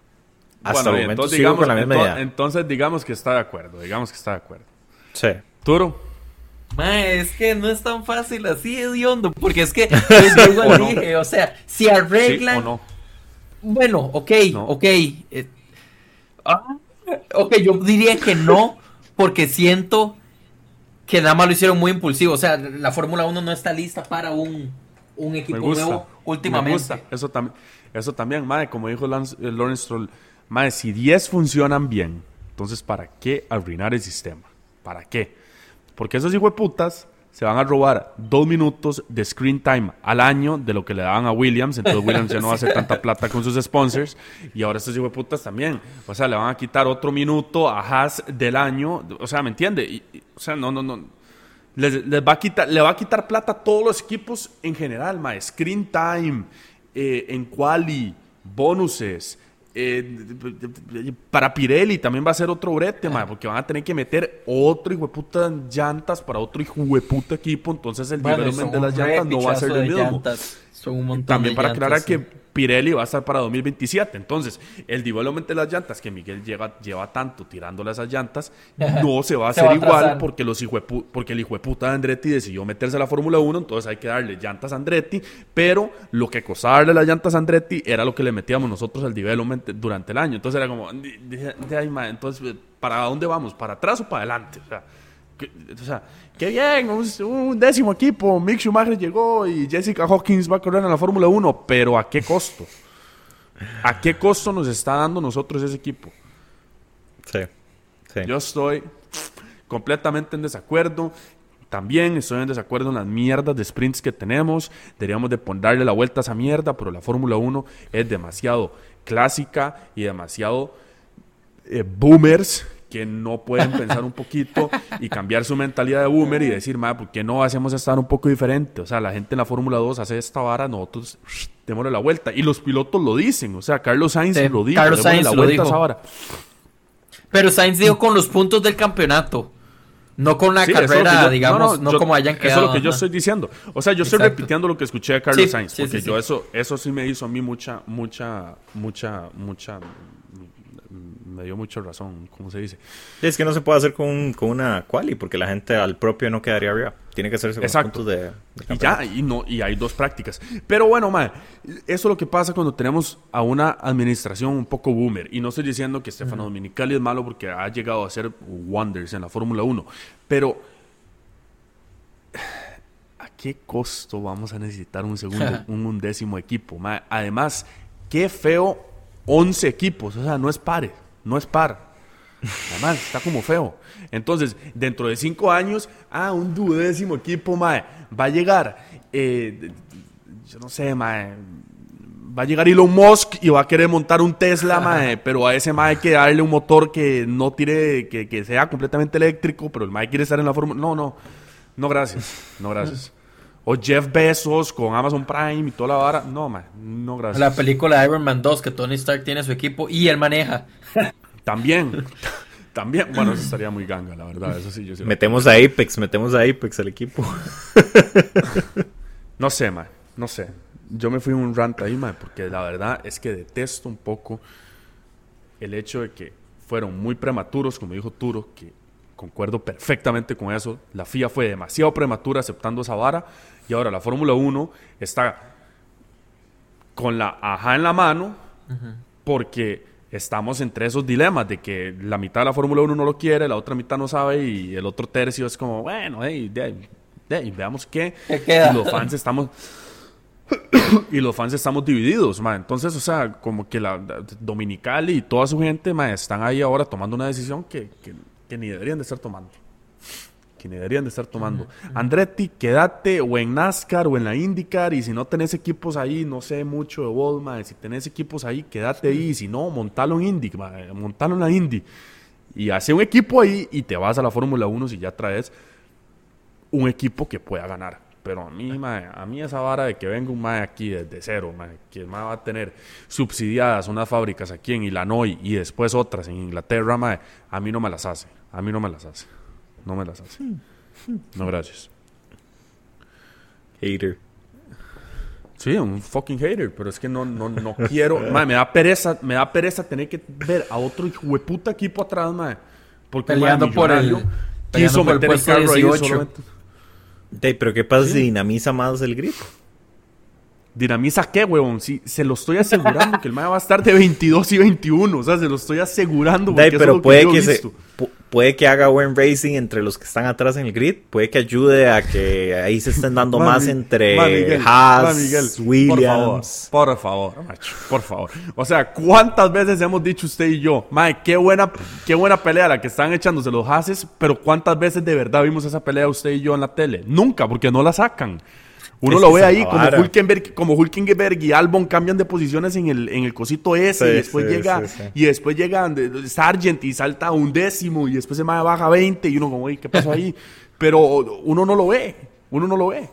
Hasta Bueno, el momento entonces sigo digamos, con la misma ento- idea. entonces digamos que está de acuerdo. Digamos que está de acuerdo. Sí. Turo. Es que no es tan fácil así, hediondo. Porque es que, pues, yo igual ¿O no? dije, o sea, si ¿Sí arreglan. o no? Bueno, ok, No. ok. eh, ah, ok, yo diría que no, porque siento que nada más lo hicieron muy impulsivo. O sea, la Fórmula 1 no está lista para un, un equipo gusta. nuevo Me últimamente. gusta. Eso, tam- eso también, madre, como dijo Lance, eh, Lawrence Stroll, madre, si 10 funcionan bien, entonces ¿para qué arruinar el sistema? ¿Para qué? Porque esos putas se van a robar dos minutos de screen time al año de lo que le daban a Williams. Entonces Williams ya no va a hacer tanta plata con sus sponsors. Y ahora estos putas también. O sea, le van a quitar otro minuto a Haas del año. O sea, ¿me entiende? o sea, no, no, no. Les, va a quitar, le va a quitar plata a todos los equipos en general, ma. Screen time, eh, en quali, bonuses. Eh, para Pirelli también va a ser otro brete, porque van a tener que meter otro hijo de puta llantas para otro hijo de puta equipo. Entonces el bueno, de las llantas no va a ser el mismo. son un montón también para aclarar que Pirelli va a estar para 2027. Entonces, el development de las llantas que Miguel lleva, lleva tanto tirándole a esas llantas, no se va a hacer igual porque, los porque el hijo de puta de Andretti decidió meterse a la Fórmula 1, entonces hay que darle llantas a Andretti, pero lo que costaba darle las llantas a Andretti era lo que le metíamos nosotros al development durante el año. Entonces era como, entonces, ¿para dónde vamos? ¿Para atrás o para adelante? O sea, o sea, qué bien, un, décimo equipo. Mick Schumacher llegó y Jessica Hawkins va a correr en la Fórmula 1, pero ¿a qué costo? ¿A qué costo nos está dando nosotros ese equipo? Sí, sí. Yo estoy completamente en desacuerdo. También estoy en desacuerdo en las mierdas de sprints que tenemos. Deberíamos de darle la vuelta a esa mierda, pero la Fórmula 1 es demasiado clásica y demasiado eh, boomers que no pueden pensar un poquito y cambiar su mentalidad de boomer y decir, madre, ¿por qué no hacemos estar un poco diferente? O sea, la gente en la Fórmula 2 hace esta vara, nosotros démosle la vuelta. Y los pilotos lo dicen, o sea, Carlos Sainz lo dijo, Carlos Sainz la vuelta A esa vara. Pero Sainz dijo con los puntos del campeonato. No con la carrera, digamos, no, como hayan quedado. Eso es lo que yo estoy diciendo. O sea, yo estoy repitiendo lo que escuché de Carlos Sainz, porque yo eso, eso sí me hizo a mí mucha, mucha, mucha, mucha me dio mucha razón, como se dice. es que no se puede hacer con, con una quali, porque la gente al propio no quedaría arriba. Tiene que hacerse con puntos de, Y ya, y, no, y hay dos prácticas. Pero bueno, eso es lo que pasa cuando tenemos a una administración un poco boomer. Y no estoy diciendo que Stefano Dominicali es malo porque ha llegado a ser wonders en la Fórmula 1. Pero... ¿A qué costo vamos a necesitar un segundo, un undécimo equipo? Además, qué feo 11 equipos, o sea, no es pare no es par. Además, está como feo. Entonces, dentro de cinco años, ah, un duodécimo equipo, mae, va a llegar, eh, yo no sé, mae, va a llegar Elon Musk y va a querer montar un Tesla, mae, pero a ese mae hay que darle un motor que no tire, que, que sea completamente eléctrico, pero el mae quiere estar en la fórmula. No, no, no, gracias, no, gracias. O Jeff Bezos con Amazon Prime y toda la vara. No, man, no gracias. La película de Iron Man 2 que Tony Stark tiene su equipo y él maneja. También. También, bueno, eso estaría muy ganga, la verdad. Eso sí, yo metemos a Apex, metemos a Apex al equipo. no sé, man, no sé. Yo me fui un rant ahí, man, porque la verdad es que detesto un poco el hecho de que fueron muy prematuros, como dijo Turo, que concuerdo perfectamente con eso. La FIA fue demasiado prematura aceptando esa vara y ahora la Fórmula 1 está con la aja en la mano porque estamos entre esos dilemas de que la mitad de la Fórmula 1 no lo quiere, la otra mitad no sabe y el otro tercio es como, bueno, hey, veamos qué. Y los fans estamos... y los fans estamos divididos, ma. Entonces, o sea, como que la, Dominical y toda su gente, ma, están ahí ahora tomando una decisión que, que ni deberían de estar tomando que deberían de estar tomando. Andretti, quédate o en NASCAR o en la IndyCar y si no tenés equipos ahí, no sé mucho de Volma, si tenés equipos ahí, quédate ahí, si no, montalo en Indy, montalo en la Indy. Y hace un equipo ahí y te vas a la Fórmula 1 si ya traes un equipo que pueda ganar. Pero a mí, a mí esa vara de que venga un mae aquí desde cero, que el va a tener subsidiadas unas fábricas aquí en Illinois y después otras en Inglaterra, a mí no me las hace. A mí no me las hace. No me las hace. No, gracias. Hater. Sí, un fucking hater, pero es que no, no, no quiero. me da pereza, me da pereza tener que ver a otro hijo de puta equipo atrás, madre. Porque peleando por el quiso meter el carro ahí solamente. pero ¿qué pasa si dinamiza más el grito? ¿Dinamiza qué, huevón? Si se lo estoy asegurando que el mae va a estar de 22 y 21. O sea, se lo estoy asegurando. pero puede que, se, puede que haga buen racing entre los que están atrás en el grid, puede que ayude a que ahí se estén dando más entre Haas, Williams. Por favor, por favor, por favor. O sea, ¿cuántas veces hemos dicho usted y yo, mae, qué buena, qué buena pelea la que están echándose los Haases, pero cuántas veces de verdad vimos esa pelea usted y yo en la tele? Nunca, porque no la sacan. Uno lo ve ahí como Hulkenberg, como Hulkenberg y Albon cambian de posiciones en el, en el cosito ese y después llega y después llega Sargent y salta un décimo y después se baja 20 y uno como, ¿qué pasó ahí? Pero uno no lo ve, uno no lo ve.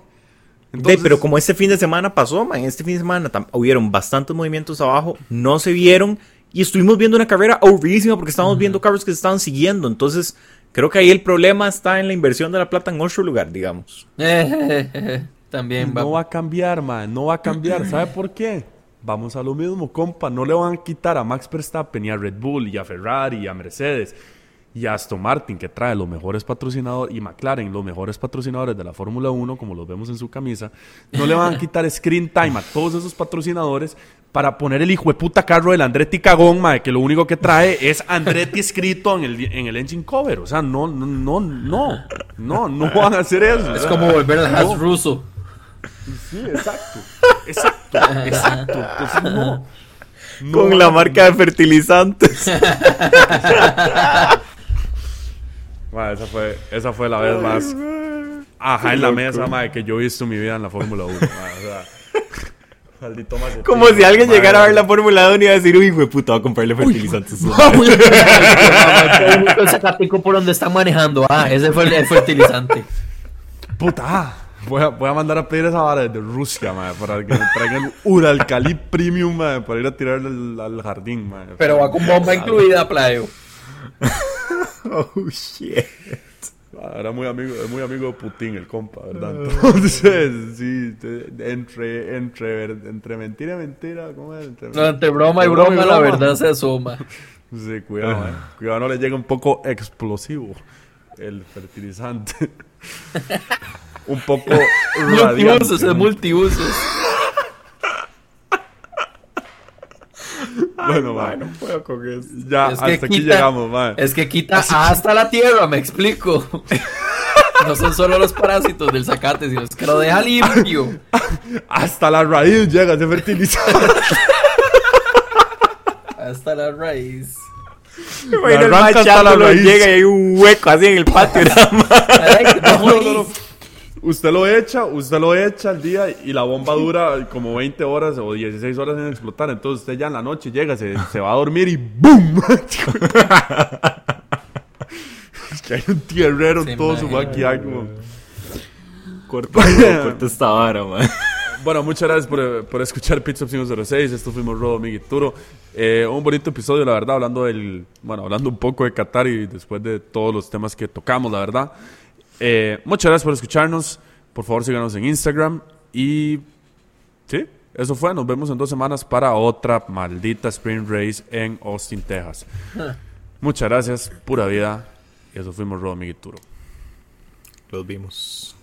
pero como este fin de semana pasó, man, este fin de semana hubieron bastantes movimientos abajo, no se vieron y estuvimos viendo una carrera aburridísima porque estábamos viendo carros que se estaban siguiendo, entonces creo que ahí el problema está en la inversión de la plata en otro lugar, digamos. También No va a cambiar, man. No va a cambiar. ¿Sabe por qué? Vamos a lo mismo, compa. No le van a quitar a Max Verstappen y a Red Bull y a Ferrari y a Mercedes y a Aston Martin, que trae los mejores patrocinadores, y McLaren, los mejores patrocinadores de la Fórmula 1, como los vemos en su camisa, no le van a quitar screen time a todos esos patrocinadores para poner el hijo de puta carro del Andretti Cagón, mae, que lo único que trae es Andretti escrito en el, en el engine cover. O sea, no, no, no, no, no, no van a hacer eso. Es como volver al Has ruso. Sí, exacto. Exacto, exacto. Entonces, no. Con la marca de fertilizantes. esa, fue, esa fue la vez más ajá en la mesa madre, que yo he visto en mi vida en la Fórmula 1. Como si alguien llegara a ver la Fórmula 1 y iba a decir, uy, güey, puta, voy a comprarle fertilizantes. Uy, el por donde está manejando. Ah, ese fue el fertilizante. Puta. Voy a, voy a mandar a pedir esa vara desde Rusia, madre, para que me traigan Uralcali Premium, madre, para ir a tirarle al, jardín, madre. Pero va con bomba incluida, playo. oh, shit. Ah, era muy amigo, muy amigo de Putin, el compa, ¿verdad? Entonces, sí, entre, entre, entre mentira y mentira, ¿cómo es? Entre, no, entre broma y broma, la verdad se asoma. Sí, cuidado, cuidado, no le llega un poco explosivo el fertilizante un poco multiusos, es multiusos. bueno, bueno, no puedo con eso. Ya, hasta aquí llegamos, man. Es que quita hasta la tierra, me explico. no son solo los parásitos del zacate, sino que lo deja limpio. hasta la raíz llega ese fertilizante. hasta la raíz. Bueno, el hasta la llega y hay un hueco así en el patio. no, no, no. Usted lo echa, usted lo echa al día y la bomba dura como 20 horas o 16 horas en explotar. Entonces usted ya en la noche llega, se, se va a dormir y ¡BOOM! es que hay un tierrero en todo su maquillaje. Corta, corta esta vara, man. Bueno, muchas gracias por, por escuchar Pizza 506. Esto fuimos Rodo, Miguel Turo. Eh, un bonito episodio, la verdad, hablando del, bueno, hablando un poco de Qatar y después de todos los temas que tocamos, la verdad. Eh, muchas gracias por escucharnos. Por favor, síganos en Instagram. Y sí, eso fue. Nos vemos en dos semanas para otra maldita Spring Race en Austin, Texas. muchas gracias. Pura vida. Y eso fuimos Rodo Miguel Turo. Los vimos.